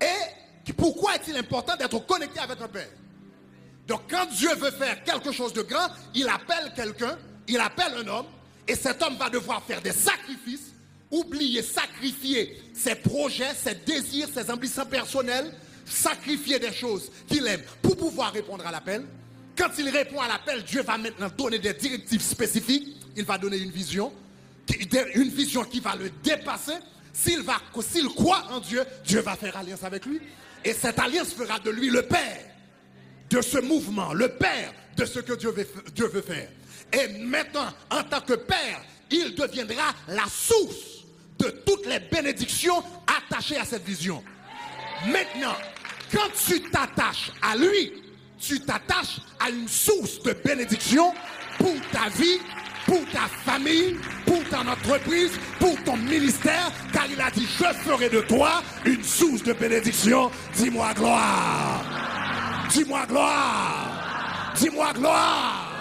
et pourquoi est-il important d'être connecté avec un père. Donc quand Dieu veut faire quelque chose de grand, il appelle quelqu'un, il appelle un homme, et cet homme va devoir faire des sacrifices, oublier, sacrifier ses projets, ses désirs, ses ambitions personnelles, sacrifier des choses qu'il aime pour pouvoir répondre à l'appel. Quand il répond à l'appel, Dieu va maintenant donner des directives spécifiques. Il va donner une vision, une vision qui va le dépasser. S'il croit en Dieu, Dieu va faire alliance avec lui. Et cette alliance fera de lui le père de ce mouvement, le père de ce que Dieu veut faire. Et maintenant, en tant que père, il deviendra la source de toutes les bénédictions attachées à cette vision. Maintenant, quand tu t'attaches à lui, tu t'attaches à une source de bénédiction pour ta vie, pour ta famille, pour ton entreprise, pour ton ministère, car il a dit, je ferai de toi une source de bénédiction. Dis-moi gloire. Dis-moi gloire. Dis-moi gloire.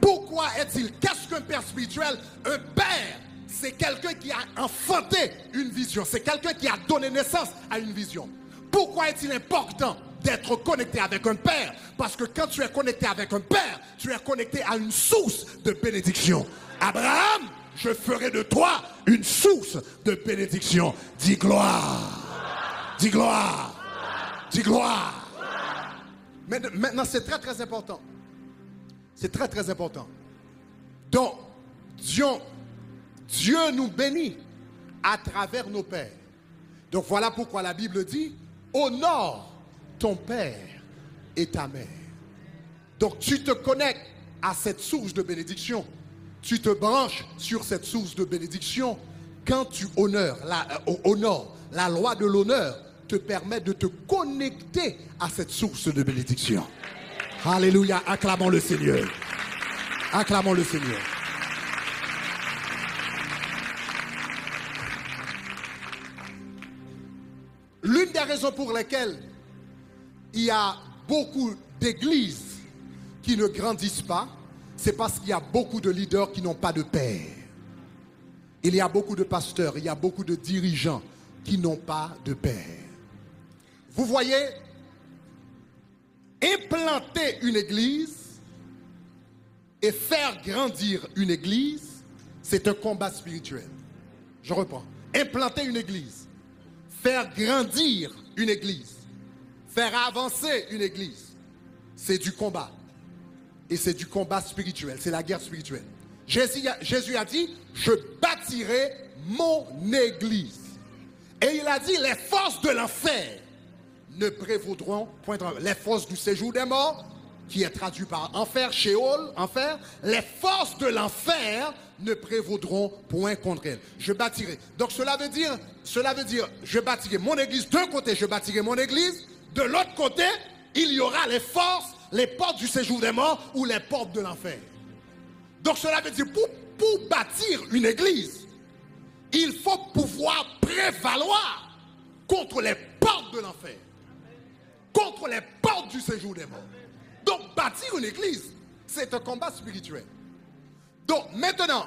Pourquoi est-il Qu'est-ce qu'un père spirituel Un père, c'est quelqu'un qui a enfanté une vision. C'est quelqu'un qui a donné naissance à une vision. Pourquoi est-il important d'être connecté avec un père? Parce que quand tu es connecté avec un père, tu es connecté à une source de bénédiction. Abraham, je ferai de toi une source de bénédiction. Dis gloire. Dis gloire. Dis gloire. Maintenant, c'est très très important. C'est très très important. Donc, Dieu, Dieu nous bénit à travers nos pères. Donc voilà pourquoi la Bible dit, honore ton père et ta mère. Donc tu te connectes à cette source de bénédiction. Tu te branches sur cette source de bénédiction quand tu honores la, euh, loi de l'honneur te permet de te connecter à cette source de bénédiction. Alléluia, acclamons le Seigneur. Acclamons le Seigneur. L'une des raisons pour lesquelles il y a beaucoup d'églises qui ne grandissent pas, c'est parce qu'il y a beaucoup de leaders qui n'ont pas de père. Il y a beaucoup de pasteurs, il y a beaucoup de dirigeants qui n'ont pas de père. Vous voyez, implanter une église et faire grandir une église, c'est un combat spirituel. Je reprends. Implanter une église, faire grandir une église, faire avancer une église, c'est du combat. Et c'est du combat spirituel, c'est la guerre spirituelle. Jésus a, dit, je bâtirai mon église. Et il a dit, les forces de l'enfer ne prévaudront point. Les forces du séjour des morts, qui est traduit par enfer, Sheol, enfer, les forces de l'enfer ne prévaudront point contre elles. Je bâtirai. Donc cela veut dire, cela veut dire, je bâtirai mon église. D'un côté, je bâtirai mon église. De l'autre côté, il y aura les forces, les portes du séjour des morts ou les portes de l'enfer. Donc cela veut dire, pour, pour bâtir une église, il faut pouvoir prévaloir contre les portes de l'enfer contre les portes du séjour des morts. Donc bâtir une église, c'est un combat spirituel. Donc maintenant,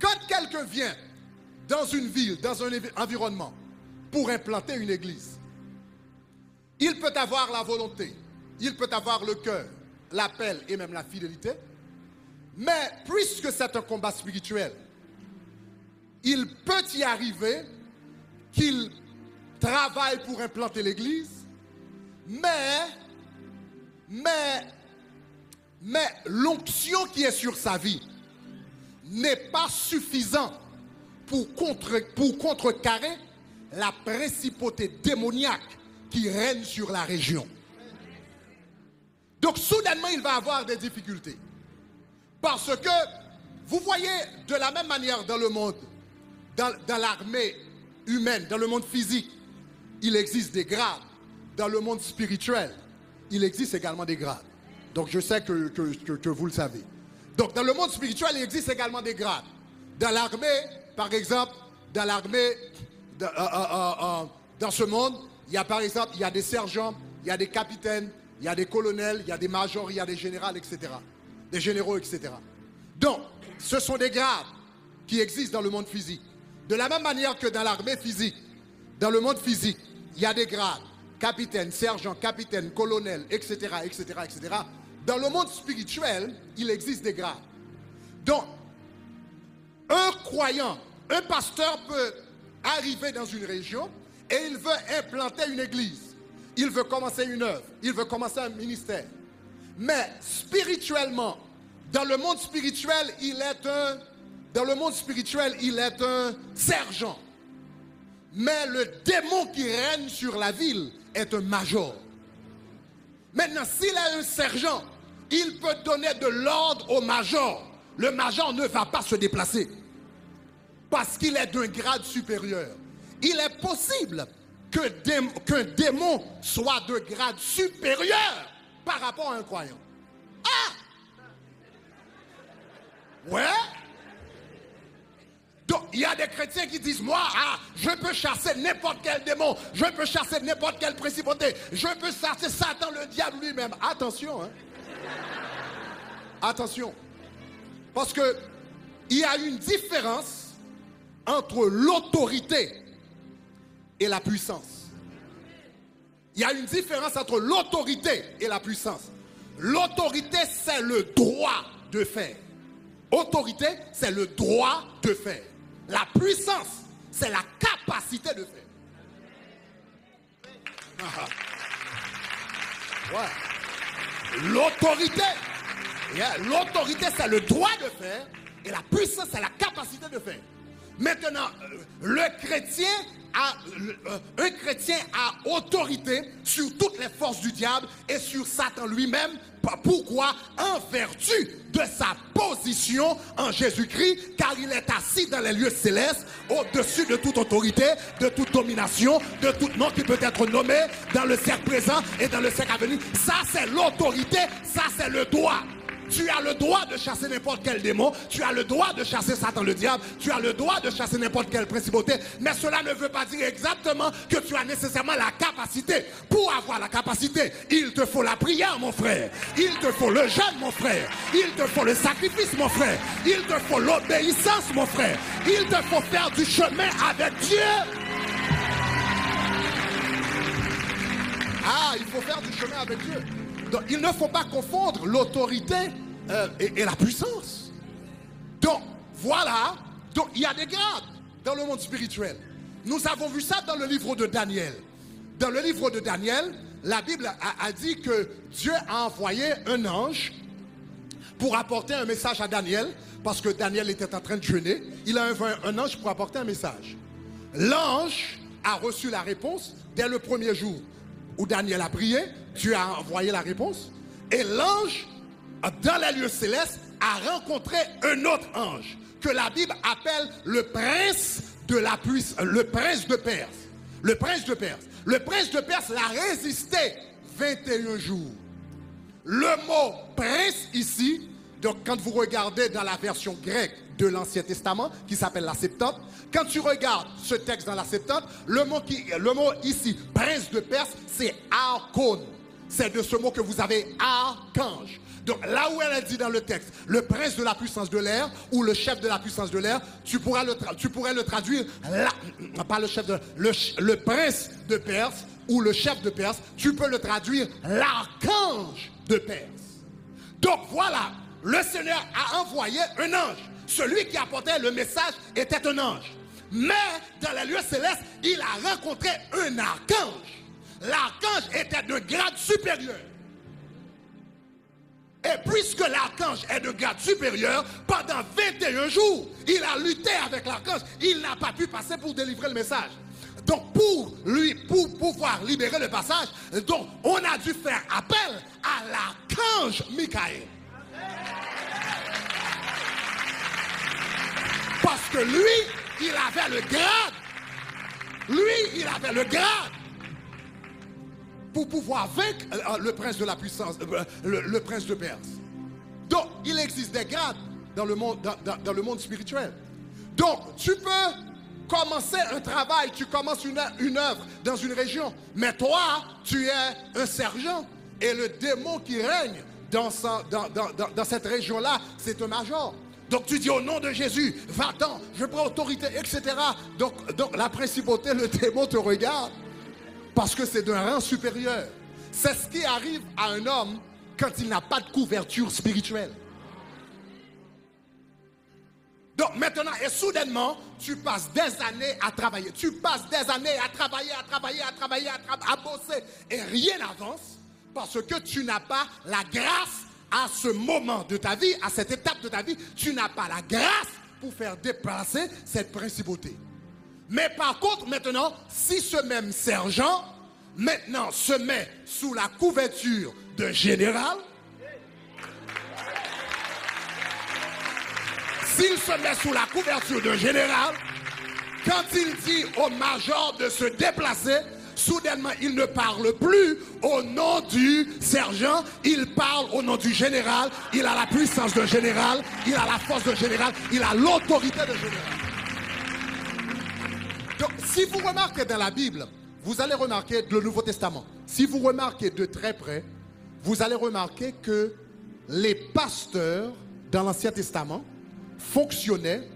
quand quelqu'un vient dans une ville, dans un environnement, pour implanter une église, il peut avoir la volonté, il peut avoir le cœur, l'appel et même la fidélité, mais puisque c'est un combat spirituel, il peut y arriver qu'il travaille pour implanter l'église, mais, mais, Mais l'onction qui est sur sa vie n'est pas suffisant pour, contre, pour contrecarrer la principauté démoniaque qui règne sur la région. Donc soudainement, il va avoir des difficultés. Parce que, vous voyez, de la même manière dans le monde, dans, l'armée humaine, dans le monde physique, il existe des grades. Dans le monde spirituel, il existe également des grades. Donc je sais que, vous le savez. Donc dans le monde spirituel, il existe également des grades. Dans l'armée, par exemple, dans l'armée, dans, euh, euh, euh, dans ce monde, il y a par exemple, il y a des sergents, il y a des capitaines, il y a des colonels, il y a des majors, il y a des généraux, etc. Des généraux, etc. Donc, ce sont des grades qui existent dans le monde physique. De la même manière que dans l'armée physique, dans le monde physique, il y a des grades. Capitaine, sergent, capitaine, colonel, etc., etc., etc. Dans le monde spirituel, il existe des grades. Donc, un croyant, un pasteur peut arriver dans une région et il veut implanter une église. Il veut commencer une œuvre. Il veut commencer un ministère. Mais spirituellement, dans le monde spirituel, il est un dans le monde spirituel, il est un sergent. Mais le démon qui règne sur la ville est un major. Maintenant, s'il est un sergent, il peut donner de l'ordre au major. Le major ne va pas se déplacer parce qu'il est d'un grade supérieur. Il est possible qu'un démon soit de grade supérieur par rapport à un croyant. Ah Ouais? Donc, il y a des chrétiens qui disent, moi, ah, je peux chasser n'importe quel démon, je peux chasser n'importe quelle principauté, je peux chasser Satan, le diable lui-même. Attention, hein. Attention. Parce que il y a une différence entre l'autorité et la puissance. Il y a une différence entre l'autorité et la puissance. L'autorité, c'est le droit de faire. Autorité, c'est le droit de faire. La puissance, c'est la capacité de faire. L'autorité, l'autorité, c'est le droit de faire. Et la puissance, c'est la capacité de faire. Maintenant, euh, le chrétien a, euh, un chrétien a autorité sur toutes les forces du diable et sur Satan lui-même. Pourquoi? En vertu de sa position en Jésus-Christ, car il est assis dans les lieux célestes, au-dessus de toute autorité, de toute domination, de tout nom qui peut être nommé dans le cercle présent et dans le cercle à venir. Ça, c'est l'autorité, ça, c'est le droit. Tu as le droit de chasser n'importe quel démon, tu as le droit de chasser Satan le diable, tu as le droit de chasser n'importe quelle principauté, mais cela ne veut pas dire exactement que tu as nécessairement la capacité. Pour avoir la capacité, il te faut la prière, mon frère. Il te faut le jeûne, mon frère. Il te faut le sacrifice, mon frère. Il te faut l'obéissance, mon frère. Il te faut faire du chemin avec Dieu. Ah, il faut faire du chemin avec Dieu il ne faut pas confondre l'autorité euh, et, la puissance. Donc, voilà. Donc, il y a des grades dans le monde spirituel. Nous avons vu ça dans le livre de Daniel. Dans le livre de Daniel, la Bible a, dit que Dieu a envoyé un ange pour apporter un message à Daniel, parce que Daniel était en train de jeûner. Il a envoyé un ange pour apporter un message. L'ange a reçu la réponse dès le premier jour où Daniel a prié, tu as envoyé la réponse. Et l'ange, dans les lieux célestes, a rencontré un autre ange que la Bible appelle le prince de la puissance, le prince de Perse. Le prince de Perse. Le prince de Perse l'a résisté 21 jours. Le mot prince ici, donc quand vous regardez dans la version grecque de l'Ancien Testament, qui s'appelle la Septante, quand tu regardes ce texte dans la Septante, le mot, le mot ici, prince de Perse, c'est archon. C'est de ce mot que vous avez archange. Donc là où elle dit dans le texte, le prince de la puissance de l'air ou le chef de la puissance de l'air, tu, pourras le tu pourrais le traduire, pas le chef de le, le prince de Perse ou le chef de Perse, tu peux le traduire l'archange de Perse. Donc voilà, le Seigneur a envoyé un ange. Celui qui apportait le message était un ange. Mais dans les lieux célestes, il a rencontré un archange. L'archange était de grade supérieur. Et puisque l'archange est de grade supérieur, pendant 21 jours, il a lutté avec l'archange. Il n'a pas pu passer pour délivrer le message. Donc pour lui, pour pouvoir libérer le passage, donc on a dû faire appel à l'archange Michael. Parce que lui, il avait le grade. Lui, il avait le grade pour pouvoir vaincre euh, le prince de la puissance, euh, le, prince de Perse. Donc, il existe des grades dans le monde, spirituel. Donc, tu peux commencer un travail, tu commences une, œuvre dans une région, mais toi, tu es un sergent. Et le démon qui règne dans, cette région-là, c'est un major. Donc tu dis au nom de Jésus, va-t'en, je prends autorité, etc. Donc la principauté, le démon te regarde. Parce que c'est d'un rang supérieur. C'est ce qui arrive à un homme quand il n'a pas de couverture spirituelle. Donc maintenant, et soudainement, tu passes des années à travailler. Tu passes des années à travailler, à travailler, à travailler, à, bosser. Et rien n'avance parce que tu n'as pas la grâce à ce moment de ta vie, à cette étape de ta vie. Tu n'as pas la grâce pour faire déplacer cette principauté. Mais par contre, maintenant, si ce même sergent, maintenant, se met sous la couverture de général, s'il se met sous la couverture de général, quand il dit au major de se déplacer, soudainement, il ne parle plus au nom du sergent, il parle au nom du général, il a la puissance de général, il a la force de général, il a l'autorité de général. Donc, si vous remarquez dans la Bible, vous allez remarquer le Nouveau Testament. Si vous remarquez de très près, vous allez remarquer que les pasteurs dans l'Ancien Testament fonctionnaient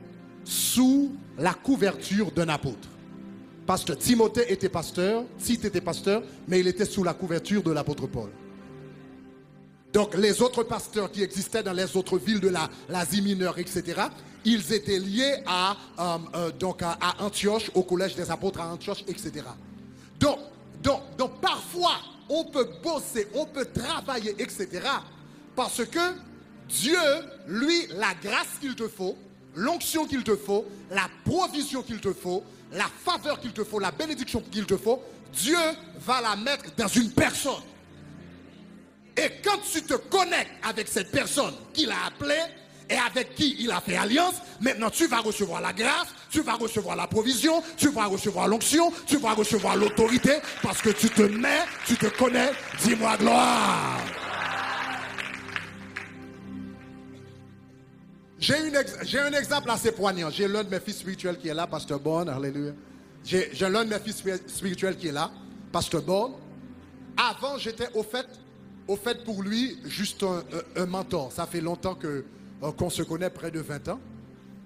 sous la couverture d'un apôtre. Parce que Timothée était pasteur, Tite était pasteur, mais il était sous la couverture de l'apôtre Paul. Donc les autres pasteurs qui existaient dans les autres villes de l'Asie mineure, etc., ils étaient liés à, euh, euh, à, Antioche, au collège des apôtres à Antioche, etc. Donc, donc, donc parfois, on peut bosser, on peut travailler, etc. Parce que Dieu, lui, la grâce qu'il te faut, l'onction qu'il te faut, la provision qu'il te faut, la faveur qu'il te faut, la bénédiction qu'il te faut, Dieu va la mettre dans une personne. Et quand tu te connectes avec cette personne qu'il a appelée, et avec qui il a fait alliance, maintenant tu vas recevoir la grâce, tu vas recevoir la provision, tu vas recevoir l'onction, tu vas recevoir l'autorité, parce que tu te mets, tu te connais, dis-moi gloire. J'ai un exemple assez poignant. J'ai l'un de mes fils spirituels qui est là, Pasteur Bon, alléluia. J'ai l'un de mes fils spirituels qui est là, Pasteur Bon. Avant, j'étais au fait, au fait pour lui, juste un mentor. Ça fait longtemps que euh, qu'on se connaît près de 20 ans.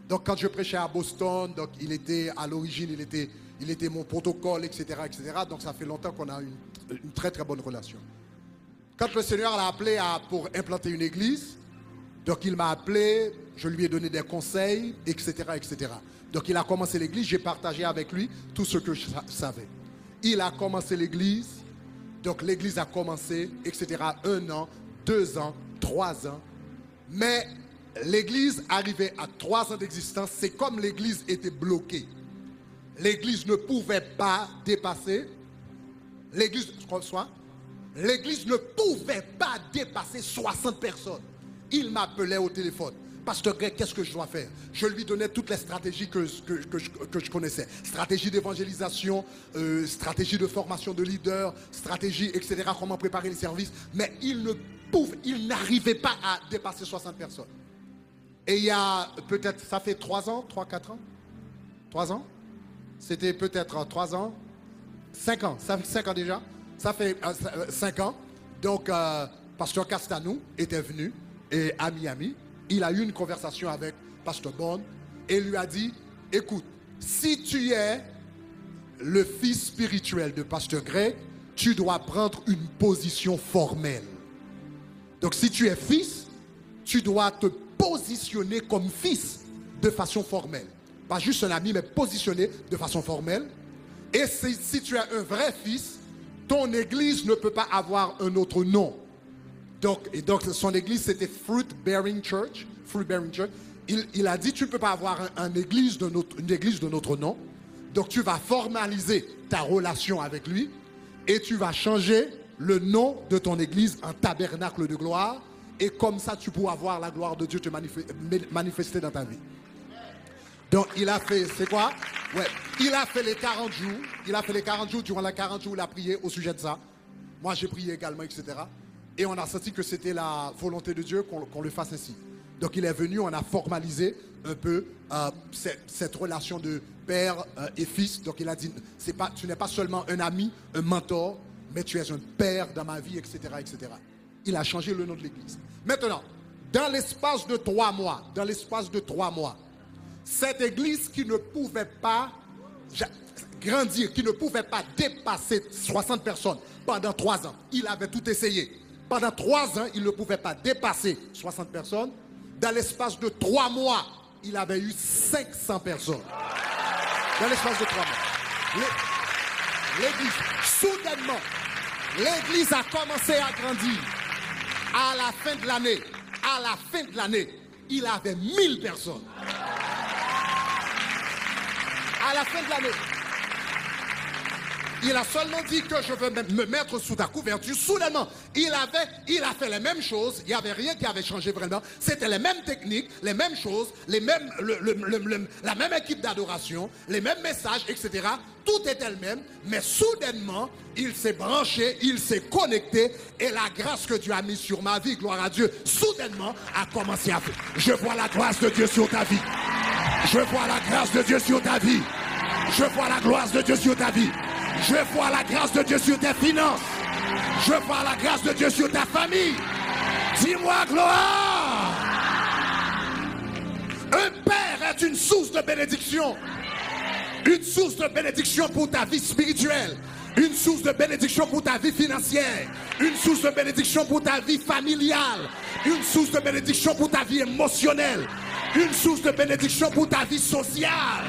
Donc quand je prêchais à Boston, donc il était à l'origine, il était, mon protocole, etc., etc. Donc ça fait longtemps qu'on a une, très très bonne relation. Quand le Seigneur l'a appelé pour implanter une église, donc il m'a appelé, je lui ai donné des conseils, etc., etc. Donc il a commencé l'église, j'ai partagé avec lui tout ce que je savais. Il a commencé l'église, donc l'église a commencé, etc. Un an, deux ans, trois ans. Mais l'église arrivait à trois ans d'existence, c'est comme l'église était bloquée. L'église ne pouvait pas dépasser. L'église, l'église ne pouvait pas dépasser 60 personnes. Il m'appelait au téléphone. Pasteur Greg, qu'est-ce que je dois faire? Je lui donnais toutes les stratégies que, que, je, connaissais. Stratégie d'évangélisation, euh, stratégie de formation de leaders, stratégie, etc. Comment préparer les services. Mais il ne pouvait, il n'arrivait pas à dépasser 60 personnes. Et il y a peut-être, ça fait trois ans, trois, quatre ans? Trois ans? C'était peut-être trois ans Cinq ans, cinq ans déjà Ça fait euh, euh, cinq ans. Donc, euh, Pasteur Castanou était venu et à Miami. Il a eu une conversation avec Pasteur Bond et lui a dit, écoute, si tu es le fils spirituel de Pasteur Greg, tu dois prendre une position formelle. Donc si tu es fils, tu dois te positionner comme fils de façon formelle. Pas juste un ami, mais positionné de façon formelle. Et si, tu es un vrai fils, ton église ne peut pas avoir un autre nom. Donc, et donc son église, c'était Fruit Bearing Church. Fruit Bearing Church. Il, a dit, tu ne peux pas avoir une église de notre nom. Donc tu vas formaliser ta relation avec lui et tu vas changer le nom de ton église en tabernacle de gloire. Et comme ça, tu pourras voir la gloire de Dieu te manifester, dans ta vie. Donc il a fait, c'est quoi? Ouais, il a fait les 40 jours. Il a fait les 40 jours. Durant les 40 jours, il a prié au sujet de ça. Moi, j'ai prié également, etc. Et on a senti que c'était la volonté de Dieu qu'on le fasse ainsi. Donc il est venu, on a formalisé un peu euh, cette, relation de père euh, et fils. Donc il a dit, pas, tu n'es pas seulement un ami, un mentor, mais tu es un père dans ma vie, etc., etc. Il a changé le nom de l'église. Maintenant, dans l'espace de trois mois, dans l'espace de trois mois, cette église qui ne pouvait pas grandir, qui ne pouvait pas dépasser 60 personnes pendant trois ans. Il avait tout essayé. Pendant trois ans, il ne pouvait pas dépasser 60 personnes. Dans l'espace de trois mois, il avait eu 500 personnes. Dans l'espace de trois mois. L'é- L'église, soudainement, l'église a commencé à grandir. À la fin de l'année, à la fin de l'année, il avait 1000 personnes. À la fin de l'année. Il a seulement dit que je veux me me mettre sous ta couverture. Soudainement, il avait, il a fait les mêmes choses. Il n'y avait rien qui avait changé vraiment. C'était les mêmes techniques, les mêmes choses, les mêmes, la même équipe d'adoration, les mêmes messages, etc. Tout était le même. Mais soudainement, il s'est branché, il s'est connecté. Et la grâce que Dieu a mise sur ma vie, gloire à Dieu, soudainement a commencé à faire. Je vois la grâce de Dieu sur ta vie. Je vois la grâce de Dieu sur ta vie. Je vois la gloire de Dieu sur ta vie. Je vois la grâce de Dieu sur tes finances. Je vois la grâce de Dieu sur ta famille. Dis-moi gloire. Un père est une source de bénédiction. Une source de bénédiction pour ta vie spirituelle. Une source de bénédiction pour ta vie financière. Une source de bénédiction pour ta vie familiale. Une source de bénédiction pour ta vie émotionnelle. Une source de bénédiction pour ta vie sociale.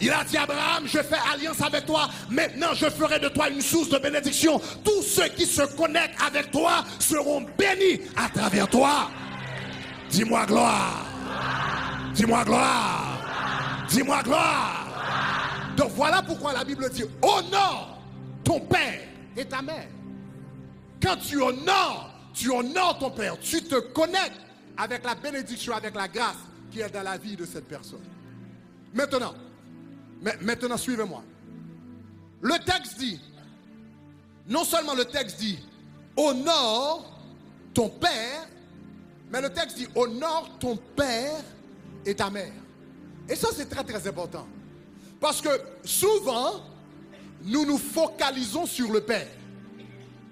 Il a dit Abraham, je fais alliance avec toi. Maintenant, je ferai de toi une source de bénédiction. Tous ceux qui se connectent avec toi seront bénis à travers toi. Dis-moi gloire. Dis-moi gloire. Dis-moi gloire. Donc voilà pourquoi la Bible dit, honore ton père et ta mère. Quand tu honores, tu honores ton père. Tu te connectes avec la bénédiction, avec la grâce qui est dans la vie de cette personne. Maintenant, maintenant, suivez-moi. Le texte dit, non seulement le texte dit, honore ton père, mais le texte dit, honore ton père et ta mère. Et ça, c'est très, très important. Parce que souvent, nous nous focalisons sur le père.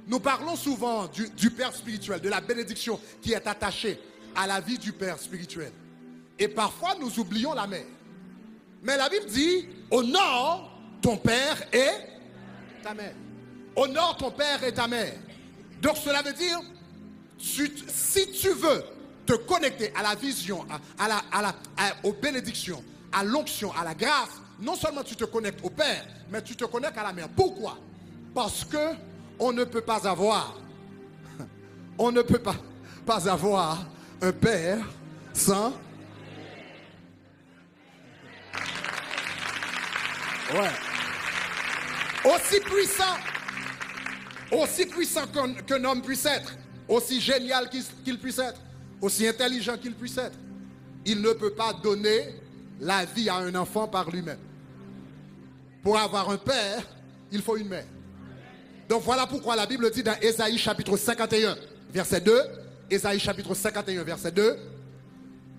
Nous parlons souvent du, père spirituel, de la bénédiction qui est attachée à la vie du père spirituel. Et parfois, nous oublions la mère. Mais la Bible dit, honore ton père et ta mère. Honore ton père et ta mère. Donc cela veut dire, si tu veux te connecter à la vision, à, la, à la- aux bénédictions, à l'onction, à la grâce, non seulement tu te connectes au Père, mais tu te connectes à la mère. Pourquoi? Parce que on ne peut pas avoir, on ne peut pas, pas avoir un Père sans Ouais. Aussi puissant, aussi puissant qu'un homme puisse être, aussi génial qu'il puisse être, aussi intelligent qu'il puisse être, il ne peut pas donner la vie à un enfant par lui-même. Pour avoir un père, il faut une mère. Donc voilà pourquoi la Bible dit dans Ésaïe chapitre 51, verset 2, Ésaïe chapitre 51, verset 2,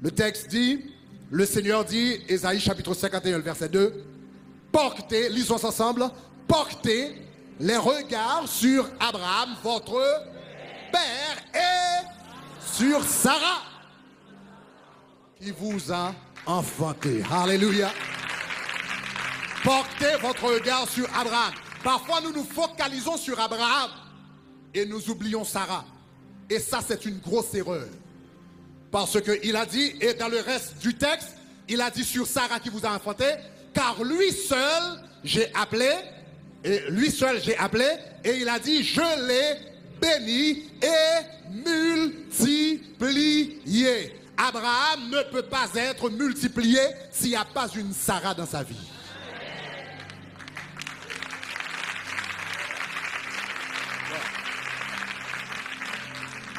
le texte dit, le Seigneur dit, Ésaïe chapitre 51, verset 2, portez, lisons ensemble, portez les regards sur Abraham, votre père, et sur Sarah, qui vous a enfanté. Alléluia. Portez votre regard sur Abraham. Parfois, nous nous focalisons sur Abraham et nous oublions Sarah. Et ça, c'est une grosse erreur. Parce qu'il a dit, et dans le reste du texte, il a dit sur Sarah qui vous a enfanté, car lui seul j'ai appelé, et lui seul j'ai appelé, et il a dit, je l'ai béni et multiplié. Abraham ne peut pas être multiplié s'il n'y a pas une Sarah dans sa vie.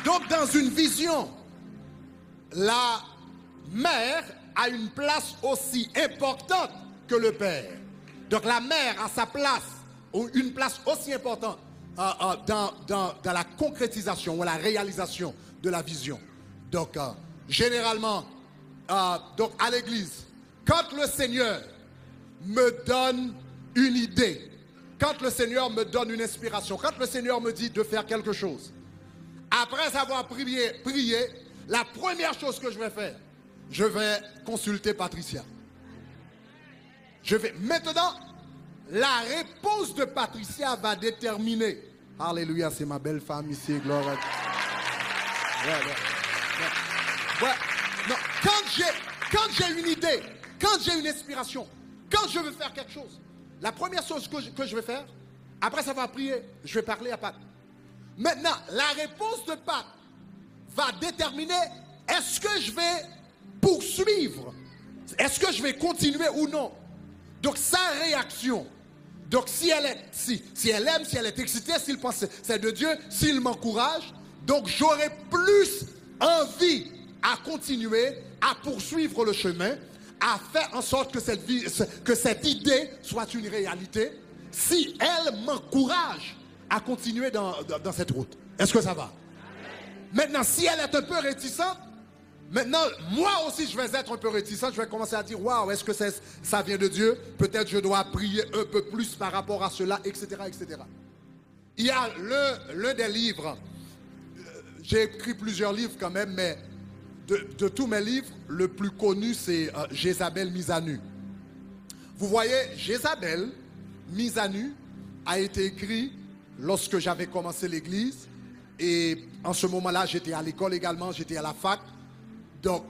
Donc dans une vision, la mère a une place aussi importante que le père. Donc la mère a sa place, une place aussi importante dans, dans, dans, la concrétisation ou la réalisation de la vision. Donc euh, généralement, à l'église, quand le Seigneur me donne une idée, quand le Seigneur me donne une inspiration, quand le Seigneur me dit de faire quelque chose, après avoir prié, prié, la première chose que je vais faire, je vais consulter Patricia. Je vais. Maintenant, la réponse de Patricia va déterminer. Alléluia, c'est ma belle femme ici, gloire à Dieu. Ouais, Non, quand j'ai, quand j'ai une idée, quand j'ai une inspiration, quand je veux faire quelque chose, la première chose que je, que je vais faire, après avoir prié, je vais parler à Pat. Maintenant, la réponse de Pat va déterminer est-ce que je vais poursuivre Est-ce que je vais continuer ou non Donc sa réaction, donc si elle, est, si, si elle aime, si elle est excitée, s'il pense c'est de Dieu, s'il m'encourage, donc j'aurai plus envie à continuer, à poursuivre le chemin, à faire en sorte que cette, vie, que cette idée soit une réalité, si elle m'encourage à continuer dans, dans, dans cette route. Est-ce que ça va? Maintenant, si elle est un peu réticente, maintenant, moi aussi, je vais être un peu réticent. Je vais commencer à dire, waouh, est-ce que ça vient de Dieu? Peut-être je dois prier un peu plus par rapport à cela, etc., etc. Il y a l'un des livres, euh, j'ai écrit plusieurs livres quand même, mais de, tous mes livres, le plus connu, c'est euh, Jézabel mise à nu. Vous voyez, Jézabel mise à nu a été écrit lorsque j'avais commencé l'église. Et en ce moment-là, j'étais à l'école également, j'étais à la fac. Donc,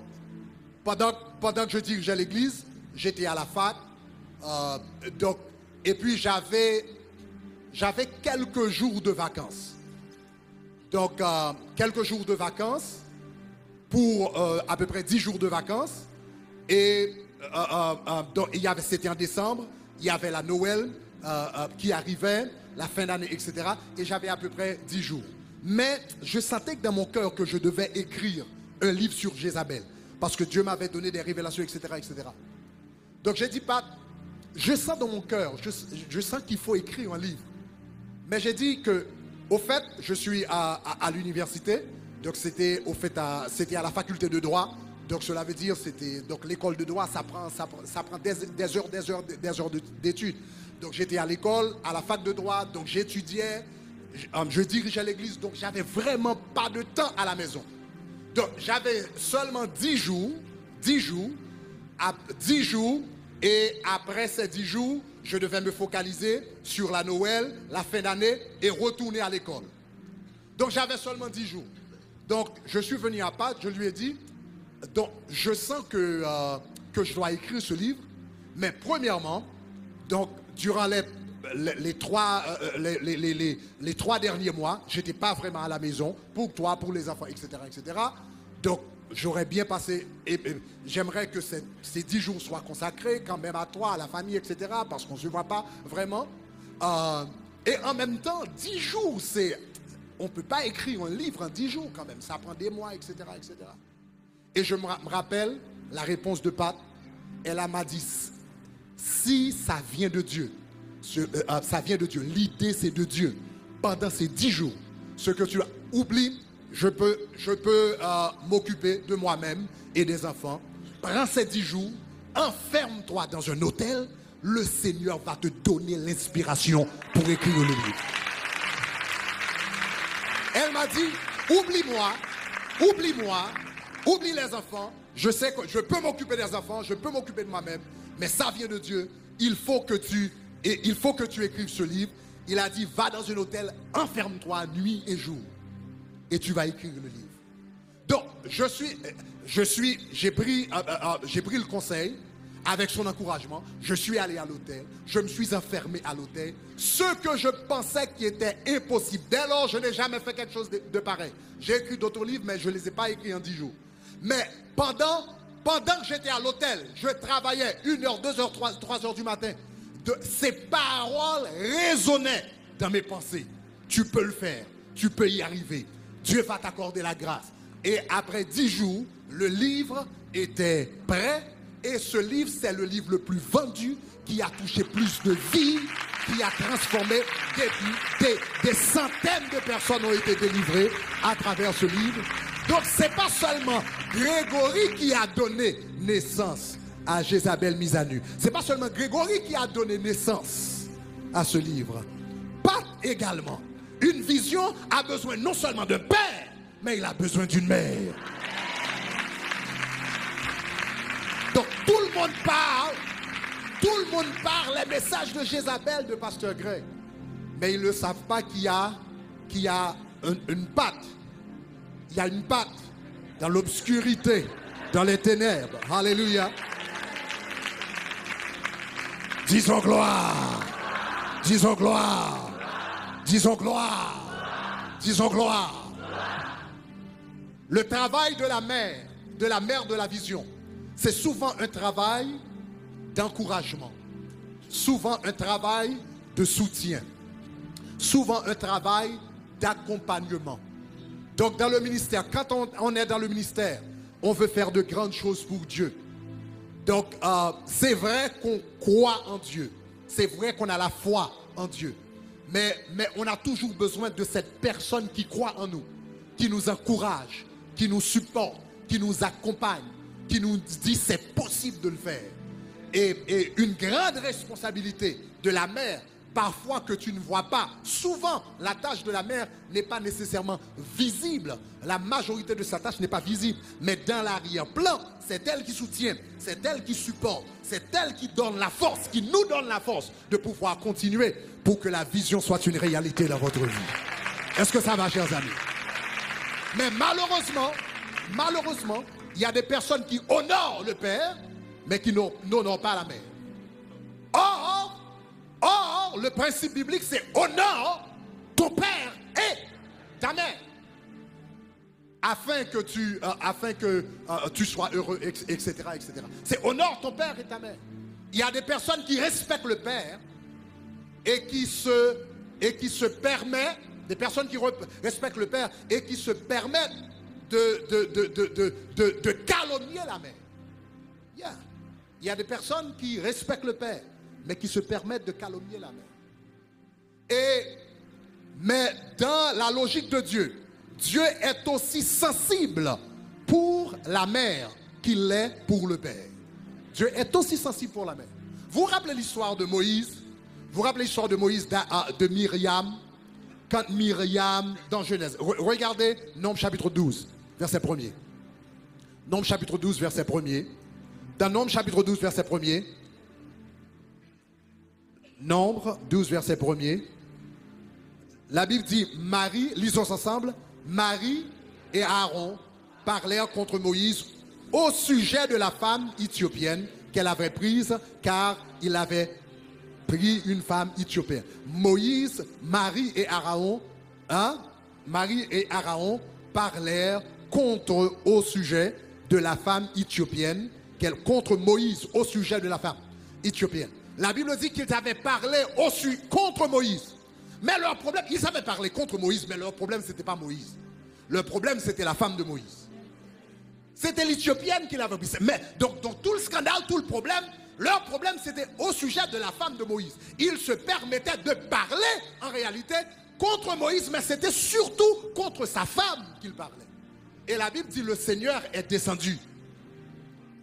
pendant, pendant que je dirigeais l'église, j'étais à la fac. Euh, donc, et puis j'avais, quelques jours de vacances. Donc, euh, quelques jours de vacances pour euh, à peu près 10 jours de vacances. Et donc, c'était en décembre, il y avait la Noël qui arrivait, la fin d'année, etc. Et j'avais à peu près 10 jours. Mais je sentais que dans mon cœur que je devais écrire un livre sur Jézabel. Parce que Dieu m'avait donné des révélations, etc. etc. Donc j'ai dit, Pat, je sens dans mon cœur, je, je sens qu'il faut écrire un livre. Mais j'ai dit que, au fait, je suis à, l'université. Donc c'était au fait à, la faculté de droit. Donc cela veut dire c'était donc l'école de droit ça prend ça, ça prend des, heures des heures des heures d'études. Donc j'étais à l'école à la fac de droit donc j'étudiais je dirigeais l'église, donc j'avais vraiment pas de temps à la maison. Donc j'avais seulement 10 jours, 10 jours, 10 jours, et après ces 10 jours, je devais me focaliser sur la Noël, la fin d'année, et retourner à l'école. Donc j'avais seulement 10 jours. Donc je suis venu à Pâques, je lui ai dit, donc je sens que, euh, que je dois écrire ce livre, mais premièrement, donc durant les les, trois, euh, les, les, trois derniers mois, j'étais pas vraiment à la maison pour toi, pour les enfants, etc. etc. Donc, j'aurais bien passé, et, j'aimerais que ces, dix jours soient consacrés quand même à toi, à la famille, etc. Parce qu'on ne se voit pas vraiment. Euh, et en même temps, dix jours, c'est. On ne peut pas écrire un livre en dix jours quand même. Ça prend des mois, etc. etc. Et je me rappelle la réponse de Pat. Elle m'a dit si ça vient de Dieu, euh, ça vient de Dieu. L'idée, c'est de Dieu. Pendant ces dix jours, ce que tu as oublié, je peux, je peux euh, m'occuper de moi-même et des enfants. Prends ces dix jours, enferme-toi dans un hôtel. Le Seigneur va te donner l'inspiration pour écrire le livre. Elle m'a dit, oublie-moi, oublie-moi, oublie les enfants. Je sais que je peux m'occuper des enfants, je peux m'occuper de moi-même, mais ça vient de Dieu. Il faut que tu et il faut que tu écrives ce livre. Il a dit, va dans un hôtel, enferme-toi nuit et jour. Et tu vas écrire le livre. Donc, je suis, j'ai pris, euh, euh, j'ai pris le conseil. avec son encouragement, je suis allé à l'hôtel, je me suis enfermé à l'hôtel. Ce que je pensais qui était impossible. Dès lors, je n'ai jamais fait quelque chose de, pareil. J'ai écrit d'autres livres, mais je ne les ai pas écrits en dix jours. Mais pendant, pendant que j'étais à l'hôtel, je travaillais une heure, deux heures, trois, trois heures du matin. Ces paroles résonnaient dans mes pensées. Tu peux le faire, tu peux y arriver. Dieu va t'accorder la grâce. Et après dix jours, le livre était prêt et ce livre, c'est le livre le plus vendu qui a touché plus de vies, qui a transformé des, des, centaines de personnes ont été délivrées à travers ce livre. Donc ce n'est pas seulement Grégory qui a donné naissance à Jézabel mise à nu. Ce n'est pas seulement Grégory qui a donné naissance à ce livre. Pas également. Une vision a besoin non seulement d'un père, mais il a besoin d'une mère. Donc tout le monde parle, tout le monde parle les messages de Jézabel de Pasteur Gray. Mais ils ne savent pas qu'il y a, qu'il y a une patte. Il y a une patte dans l'obscurité, dans les ténèbres. Alléluia. Disons gloire. Disons gloire. Disons gloire. Disons gloire. Le travail de la mère, de la mère de la vision, c'est souvent un travail d'encouragement, souvent un travail de soutien, souvent un travail d'accompagnement. Donc dans le ministère, quand on, est dans le ministère, on veut faire de grandes choses pour Dieu. Donc euh, c'est vrai qu'on croit en Dieu, c'est vrai qu'on a la foi en Dieu, mais, mais on a toujours besoin de cette personne qui croit en nous, qui nous encourage, qui nous supporte, qui nous accompagne, qui nous dit c'est possible de le faire. Et, une grande responsabilité de la mère, parfois que tu ne vois pas. Souvent, la tâche de la mère n'est pas nécessairement visible. La majorité de sa tâche n'est pas visible. Mais dans l'arrière-plan, c'est elle qui soutient, c'est elle qui supporte, c'est elle qui donne la force, qui nous donne la force de pouvoir continuer pour que la vision soit une réalité dans votre vie. Est-ce que ça va, chers amis? Mais malheureusement, malheureusement, il y a des personnes qui honorent le Père, mais qui n'honorent pas la mère. Or, or, le principe biblique, c'est honore ton Père et ta mère. Afin que tu, euh, afin que, euh, tu sois heureux, etc. etc. C'est honore ton Père et ta mère. Il y a des personnes qui respectent le Père et qui se, et qui se permettent, des personnes qui respectent le Père et qui se permettent de, de, calomnier la mère. Il y a des personnes qui respectent le Père, mais qui se permettent de calomnier la mère. Et, mais dans la logique de Dieu, Dieu est aussi sensible pour la mère qu'il est pour le Père. Dieu est aussi sensible pour la mère. Vous rappelez l'histoire de Moïse? Vous rappelez l'histoire de Moïse, ah, de Myriam? Quand Myriam, dans Genèse, regardez Nombre chapitre 12 verset 1er. Nombre chapitre 12, verset 1er. Dans Nombre chapitre 12, verset 1er. Nombre 12, verset 1er. La Bible dit Marie, lisons ensemble, Marie et Aaron parlèrent contre Moïse au sujet de la femme éthiopienne qu'elle avait prise car il avait pris une femme éthiopienne. Moïse, Marie et Aaron, hein, Marie et Aaron parlèrent contre au sujet de la femme éthiopienne, contre Moïse au sujet de la femme éthiopienne. La Bible dit qu'ils avaient parlé au contre Moïse. Mais leur problème, ils avaient parlé contre Moïse, mais leur problème, ce n'était pas Moïse. Le problème, c'était la femme de Moïse. C'était l'Éthiopienne qui l'avait pris. Mais donc, dans tout le scandale, tout le problème, leur problème, c'était au sujet de la femme de Moïse. Ils se permettaient de parler, en réalité, contre Moïse, mais c'était surtout contre sa femme qu'ils parlaient. Et la Bible dit, le Seigneur est descendu.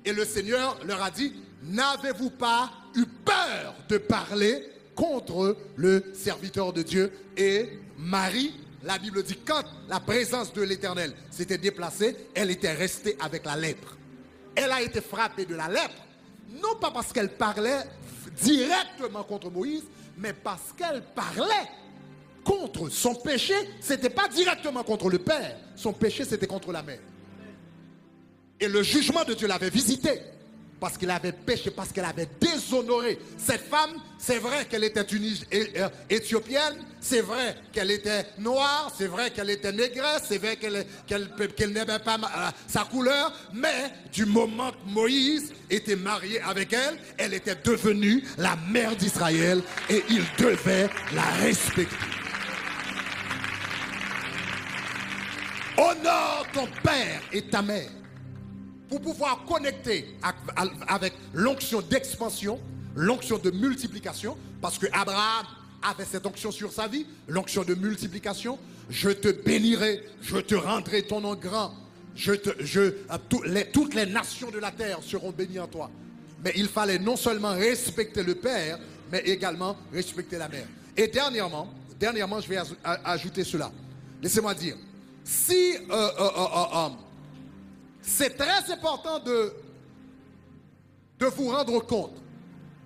Et le Seigneur leur a dit, n'avez-vous pas eu peur de parler contre le serviteur de Dieu Et Marie, la Bible dit, quand la présence de l'Éternel s'était déplacée, elle était restée avec la lèpre. Elle a été frappée de la lèpre, non pas parce qu'elle parlait directement contre Moïse, mais parce qu'elle parlait contre son péché, ce n'était pas directement contre le Père, son péché c'était contre la mère. Et le jugement de Dieu l'avait visité parce qu'il avait péché, parce qu'elle avait déshonoré. Cette femme, c'est vrai qu'elle était une éthiopienne, c'est vrai qu'elle était noire, c'est vrai qu'elle était négresse, c'est vrai qu'elle n'aimait pas euh, sa couleur, mais du moment que Moïse était marié avec elle, elle était devenue la mère d'Israël et il devait la respecter. Honore ton père et ta mère pour pouvoir connecter avec l'onction d'expansion, l'onction de multiplication, parce que Abraham avait cette onction sur sa vie, l'onction de multiplication. Je te bénirai, je te rendrai ton nom grand. Euh, toutes les nations de la terre seront bénies en toi. Mais il fallait non seulement respecter le Père, mais également respecter la mère. Et dernièrement, dernièrement, je vais ajouter cela. Laissez-moi dire, si euh, euh, c'est très important de, de vous rendre compte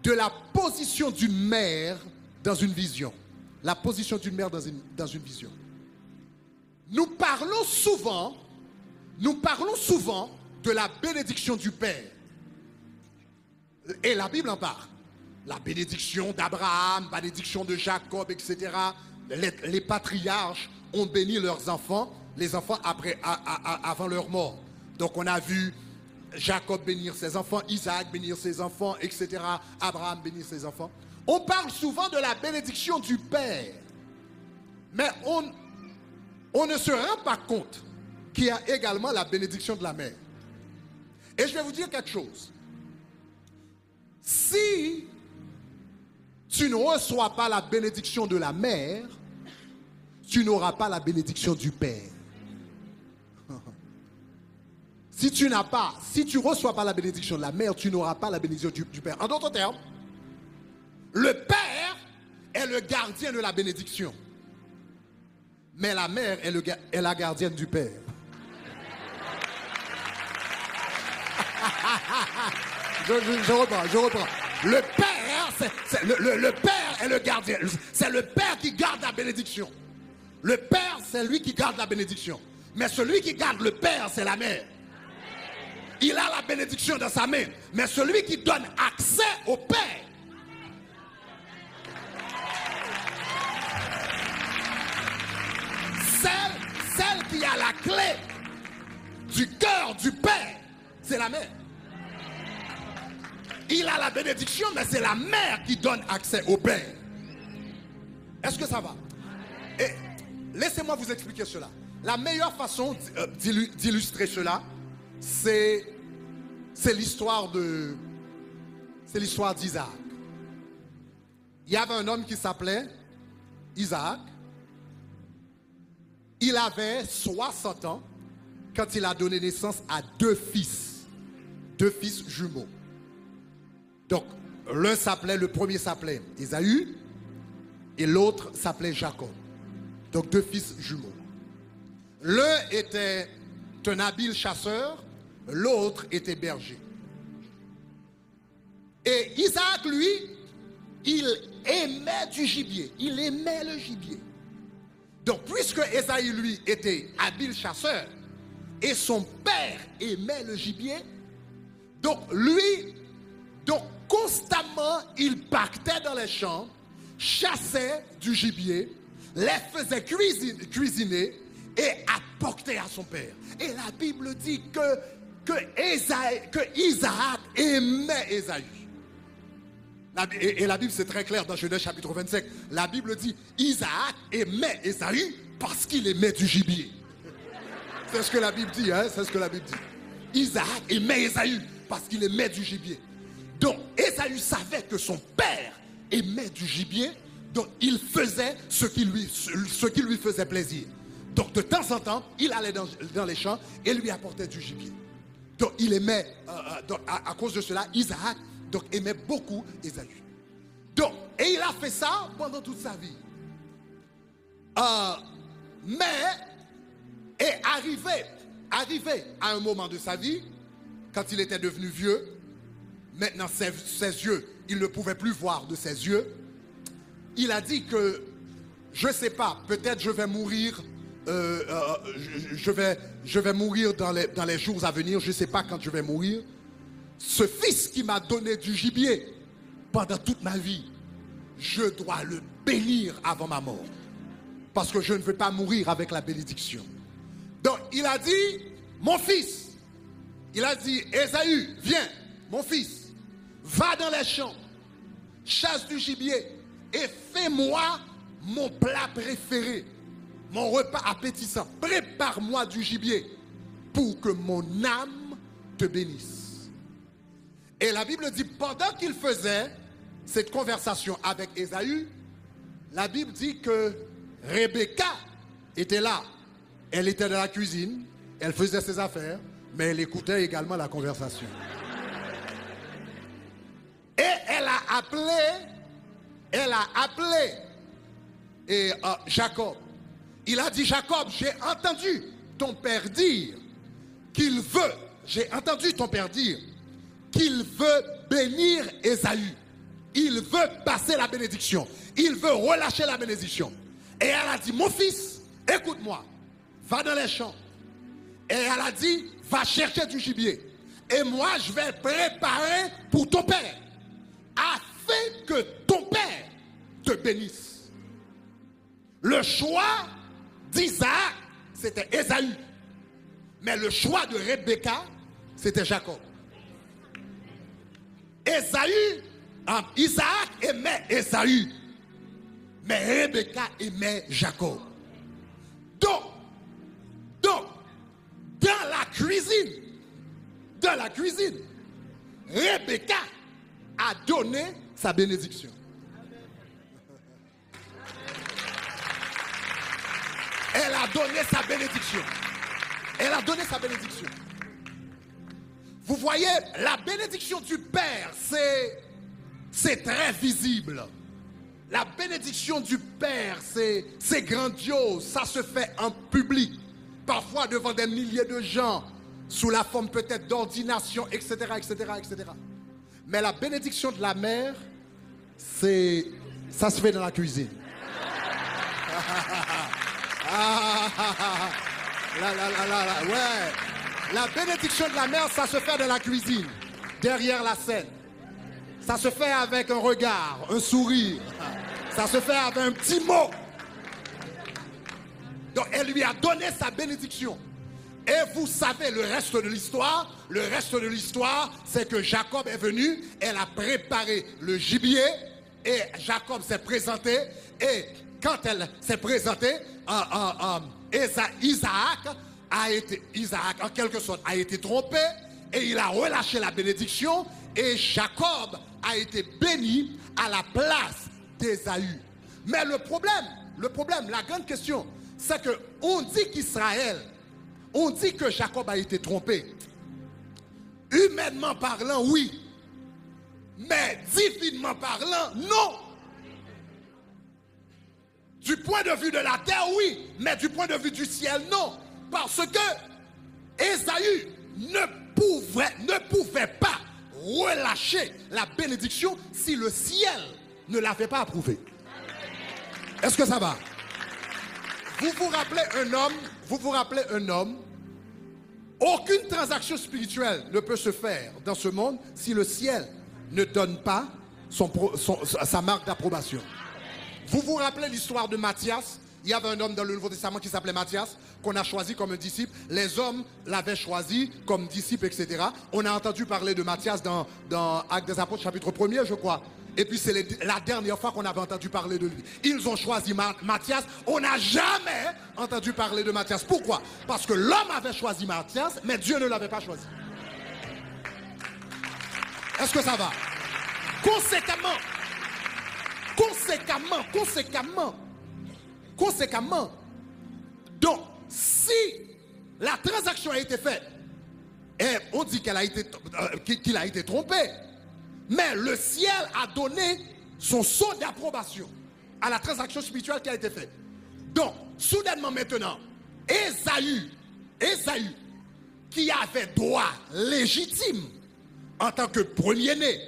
de la position d'une mère dans une vision. La position d'une mère dans une, dans une vision. Nous parlons souvent, nous parlons souvent de la bénédiction du Père. Et la Bible en parle. La bénédiction d'Abraham, bénédiction de Jacob, etc. Les, les, patriarches ont béni leurs enfants, les enfants après, avant leur mort. Donc on a vu Jacob bénir ses enfants, Isaac bénir ses enfants, etc. Abraham bénir ses enfants. On parle souvent de la bénédiction du Père. Mais on, ne se rend pas compte qu'il y a également la bénédiction de la mère. Et je vais vous dire quelque chose. Si tu ne reçois pas la bénédiction de la mère, tu n'auras pas la bénédiction du Père. Si tu n'as pas, si tu reçois pas la bénédiction de la mère, tu n'auras pas la bénédiction du, Père. En d'autres termes, le Père est le gardien de la bénédiction. Mais la mère est, la gardienne du Père. je, reprends, je reprends. Le Père, le Père est le gardien. C'est le Père qui garde la bénédiction. Le Père, c'est lui qui garde la bénédiction. Mais celui qui garde le Père, c'est la mère il a la bénédiction dans sa main. Mais celui qui donne accès au Père, celle, qui a la clé du cœur du Père, c'est la mère. Il a la bénédiction, mais c'est la mère qui donne accès au Père. Est-ce que ça va? Laissez-moi vous expliquer cela. La meilleure façon euh, d'illustrer cela, c'est l'histoire de c'est l'histoire d'Isaac. Il y avait un homme qui s'appelait Isaac. Il avait 60 ans quand il a donné naissance à deux fils, deux fils jumeaux. Donc, l'un s'appelait, le premier s'appelait Esaü et l'autre s'appelait Jacob. Donc, deux fils jumeaux. L'un était un habile chasseur l'autre était berger. Et Isaac, lui, il aimait du gibier. Il aimait le gibier. Donc, puisque Esaïe, lui, était habile chasseur, et son père aimait le gibier, donc lui, donc constamment, il partait dans les champs, chassait du gibier, les faisait cuisiner et apportait à son père. Et la Bible dit que que, Isaac aimait Esaü. Et, la Bible, c'est très clair dans Genèse chapitre 25. La Bible dit Isaac aimait Esaü parce qu'il aimait du gibier. C'est ce que la Bible dit, hein? c'est ce que la Bible dit. Isaac aimait Esaü parce qu'il aimait du gibier. Donc, Esaü savait que son père aimait du gibier, donc il faisait ce qui lui, ce qui lui faisait plaisir. Donc, de temps en temps, il allait dans les champs et lui apportait du gibier. Donc il aimait, euh, euh, à, cause de cela, Isaac donc, aimait beaucoup Esaü. Donc, et il a fait ça pendant toute sa vie. Euh, mais est arrivé, arrivé à un moment de sa vie, quand il était devenu vieux, maintenant ses, ses yeux, il ne pouvait plus voir de ses yeux, il a dit que, je ne sais pas, peut-être je vais mourir euh, euh, je, vais, je vais mourir dans les, dans les jours à venir, je ne sais pas quand je vais mourir, ce fils qui m'a donné du gibier pendant toute ma vie, je dois le bénir avant ma mort. Parce que je ne veux pas mourir avec la bénédiction. Donc il a dit, mon fils, il a dit, Esaü, viens, mon fils, va dans les champs, chasse du gibier et fais-moi mon plat préféré, mon repas appétissant. Prépare-moi du gibier pour que mon âme te bénisse. Et la Bible dit, pendant qu'il faisait cette conversation avec Esaü, la Bible dit que Rebecca était là. Elle était dans la cuisine, elle faisait ses affaires, mais elle écoutait également la conversation. Et elle a appelé, elle a appelé euh, Jacob. Il a dit, Jacob, j'ai entendu ton père dire qu'il veut, j'ai entendu ton père dire qu'il veut bénir Esaü. Il veut passer la bénédiction. Il veut relâcher la bénédiction. Et elle a dit, mon fils, écoute-moi, va dans les champs. Et elle a dit, va chercher du gibier. Et moi, je vais préparer pour ton père, afin que ton père te bénisse. Le choix d'Isaac, c'était Esaü. Mais le choix de Rebecca, c'était Jacob. Esaü Isaac aimait Esaü, mais Rebecca aimait Jacob. Donc, donc, dans la cuisine, dans la cuisine, Rebecca a donné sa bénédiction. Elle a donné sa bénédiction. Elle a donné sa bénédiction. Vous voyez, la bénédiction du Père, c'est très visible. La bénédiction du Père, c'est grandiose. Ça se fait en public, parfois devant des milliers de gens, sous la forme peut-être d'ordination, etc., etc., etc. Mais la bénédiction de la mère, c'est ça se fait dans la cuisine. ouais. La bénédiction de la mère, ça se fait dans la cuisine, derrière la scène. Ça se fait avec un regard, un sourire. Ça se fait avec un petit mot. Donc elle lui a donné sa bénédiction. Et vous savez le reste de l'histoire. Le reste de l'histoire, c'est que Jacob est venu, elle a préparé le gibier et Jacob s'est présenté. Et quand elle s'est présentée, Isaac a été, Isaac en quelque sorte a été trompé et il a relâché la bénédiction et Jacob a été béni à la place d'Ésaü. Mais le problème, le problème, la grande question, c'est que on dit qu'Israël, on dit que Jacob a été trompé. Humainement parlant, oui. Mais divinement parlant, non. Du point de vue de la terre, oui. Mais du point de vue du ciel, non. Parce que Ésaü ne pouvait, pas relâcher la bénédiction si le ciel ne l'avait pas approuvé. Est-ce que ça va? Vous vous rappelez un homme, vous vous rappelez un homme, aucune transaction spirituelle ne peut se faire dans ce monde si le ciel ne donne pas sa marque d'approbation. Vous vous rappelez l'histoire de Matthias il y avait un homme dans le Nouveau Testament qui s'appelait Matthias, qu'on a choisi comme un disciple. Les hommes l'avaient choisi comme disciple, etc. On a entendu parler de Matthias dans, dans Actes des Apôtres, chapitre 1er, je crois. Et puis c'est la dernière fois qu'on avait entendu parler de lui. Ils ont choisi Matthias. On n'a jamais entendu parler de Matthias. Pourquoi? Parce que l'homme avait choisi Matthias, mais Dieu ne l'avait pas choisi. Est-ce que ça va? Conséquemment, conséquemment, conséquemment, Conséquemment, donc, si la transaction a été faite, et on dit euh, qu'il a été trompé, mais le ciel a donné son saut d'approbation à la transaction spirituelle qui a été faite. Donc, soudainement maintenant, Esaü, Esaü, qui avait droit légitime en tant que premier-né,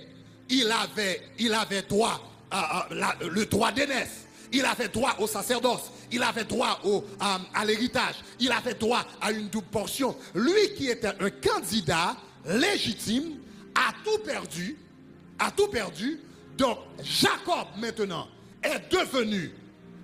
il avait, il avait droit, le droit d'aînesse, il avait droit au sacerdoce, il avait droit au, à, l'héritage, il avait droit à une double portion. Lui qui était un candidat légitime a tout perdu, a tout perdu. Donc Jacob maintenant est devenu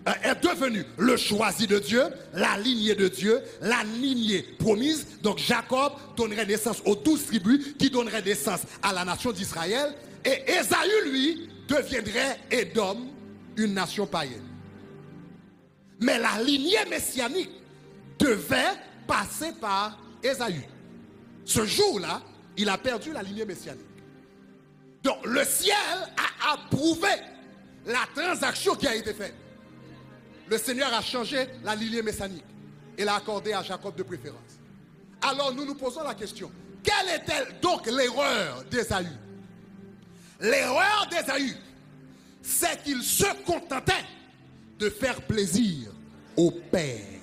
euh, est devenu le choisi de Dieu, la lignée de Dieu, la lignée promise. Donc Jacob donnerait naissance aux douze tribus qui donneraient naissance à la nation d'Israël. Et Ésaü, lui, deviendrait Édom, une nation païenne. Mais la lignée messianique devait passer par Ésaü. Ce jour-là, il a perdu la lignée messianique. Donc le ciel a approuvé la transaction qui a été faite. Le Seigneur a changé la lignée messianique et l'a accordé à Jacob de préférence. Alors nous nous posons la question, quelle était donc l'erreur d'Ésaü? L'erreur d'Ésaü, c'est qu'il se contentait de faire plaisir au Père.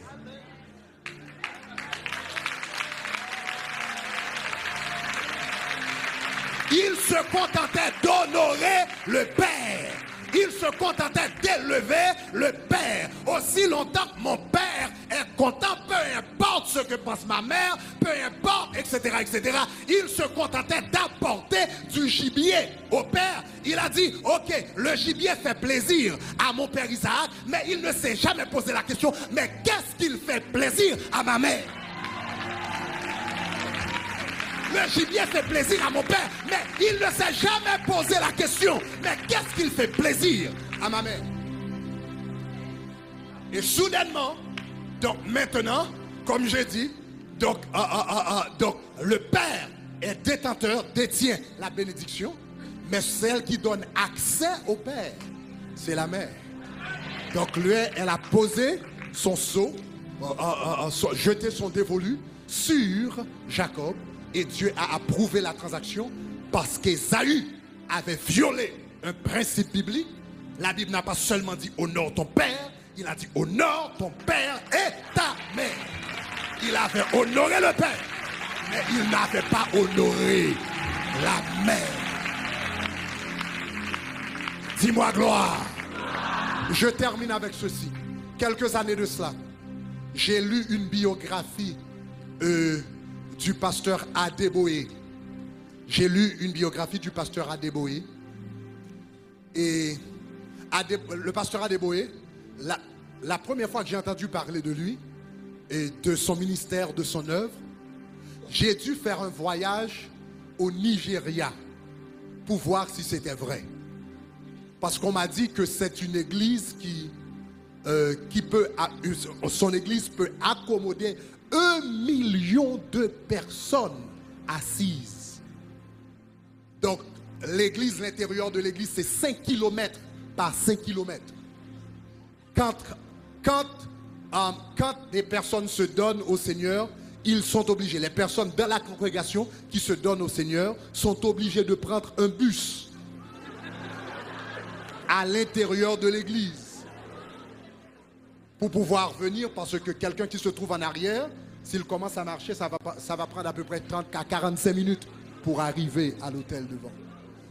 Il se contentait d'honorer le Père. Il se contentait d'élever le Père. Aussi longtemps que mon Père est content, peu importe ce que pense ma mère, peu importe, etc., etc. Il se contentait d'apporter du gibier au Père. Il a dit, ok, le gibier fait plaisir à mon Père Isaac, mais il ne s'est jamais posé la question, mais qu'est-ce qu'il fait plaisir à ma mère? Le gibier fait plaisir à mon père, mais il ne s'est jamais posé la question, mais qu'est-ce qu'il fait plaisir à ma mère? Et soudainement, donc maintenant, comme j'ai dit, donc, ah, ah, ah, le père est détenteur, détient la bénédiction, mais celle qui donne accès au père, c'est la mère. Donc lui, elle a posé son seau, jeté son dévolu sur Jacob et Dieu a approuvé la transaction parce qu'Ésaü avait violé un principe biblique. La Bible n'a pas seulement dit honore ton père, il a dit honore ton père et ta mère. Il avait honoré le père, mais il n'avait pas honoré la mère. Dis-moi gloire. Je termine avec ceci. Quelques années de cela, j'ai lu une biographie euh, du pasteur Adeboé. J'ai lu une biographie du pasteur Adeboé. Et le pasteur Adeboé, la, la première fois que j'ai entendu parler de lui et de son ministère, de son œuvre, j'ai dû faire un voyage au Nigeria pour voir si c'était vrai. Parce qu'on m'a dit que c'est une église qui, euh, qui peut, son église peut accommoder un million de personnes assises. Donc, l'église, l'intérieur de l'église, c'est 5 km par 5 km. Quand, quand, euh, quand des personnes se donnent au Seigneur, ils sont obligés, les personnes dans la congrégation qui se donnent au Seigneur sont obligés de prendre un bus à l'intérieur de l'église pour pouvoir venir parce que quelqu'un qui se trouve en arrière s'il commence à marcher, ça va, prendre à peu près 30 à 45 minutes pour arriver à l'hôtel devant.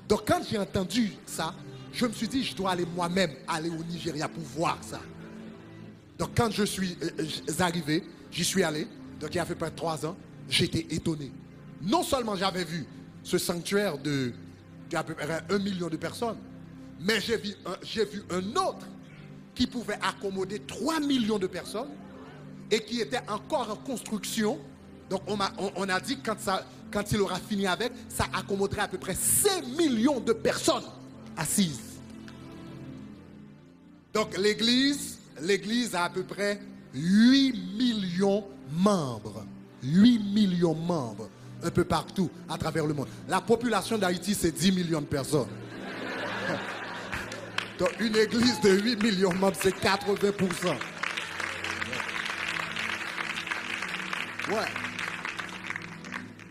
Donc quand j'ai entendu ça, je me suis dit, je dois aller moi-même aller au Nigeria pour voir ça. Donc quand je suis euh, euh, arrivé, j'y suis allé, donc il y a à peu près trois ans, j'étais étonné. Non seulement j'avais vu ce sanctuaire de, peu près un million de personnes, mais j'ai vu un autre qui pouvait accommoder 3 millions de personnes et qui était encore en construction. Donc on a, dit quand, quand il aura fini avec, ça accommoderait à peu près 5 millions de personnes assises. Donc l'église, l'église a à peu près 8 millions membres. 8 millions membres un peu partout à travers le monde. La population d'Haïti, c'est 10 millions de personnes. Donc une église de 8 millions de membres, c'est 80%.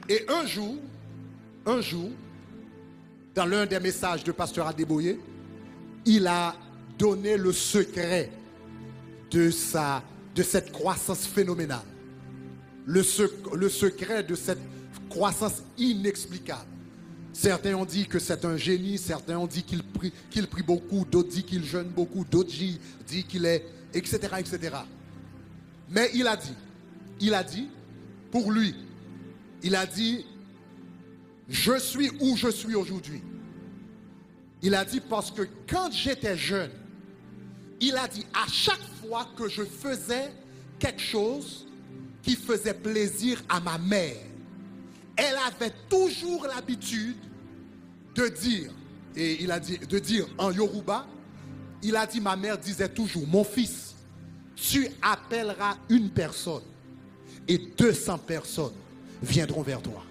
Et un jour, un jour, dans l'un des messages de Pasteur Adeboye, il a donné le secret de, cette croissance phénoménale. Le, le secret de cette croissance inexplicable. Certains ont dit que c'est un génie, certains ont dit qu'il prie, beaucoup, d'autres disent qu'il jeûne beaucoup, d'autres disent qu'il est, etc., etc. Mais il a dit, il a dit, pour lui, il a dit, je suis où je suis aujourd'hui. Il a dit parce que quand j'étais jeune, il a dit à chaque fois que je faisais quelque chose qui faisait plaisir à ma mère, elle avait toujours l'habitude de dire, et il a dit, de dire en Yoruba, il a dit, ma mère disait toujours, mon fils, tu appelleras une personne et 200 personnes viendront vers toi.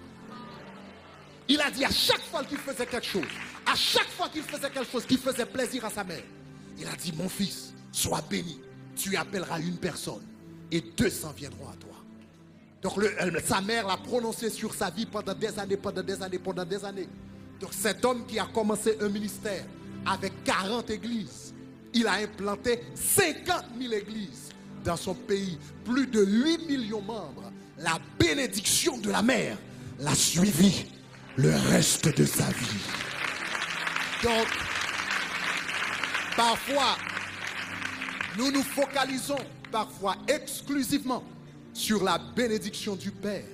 Il a dit à chaque fois qu'il faisait quelque chose, à chaque fois qu'il faisait quelque chose qui faisait plaisir à sa mère, il a dit, mon fils, sois béni, tu appelleras une personne et 200 viendront à toi. Donc sa mère l'a prononcé sur sa vie pendant des années, pendant des années, pendant des années. Donc cet homme qui a commencé un ministère avec 40 églises, il a implanté 50 000 églises dans son pays, plus de 8 millions de membres. La bénédiction de la mère l'a suivi le reste de sa vie. Donc, parfois, nous nous focalisons parfois exclusivement sur la bénédiction du Père.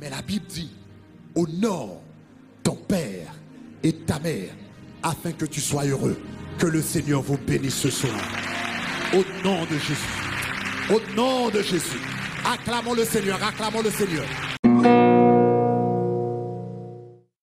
Mais la Bible dit, honore ton Père et ta mère afin que tu sois heureux. Que le Seigneur vous bénisse ce soir. Au nom de Jésus. Au nom de Jésus. Acclamons le Seigneur, acclamons le Seigneur.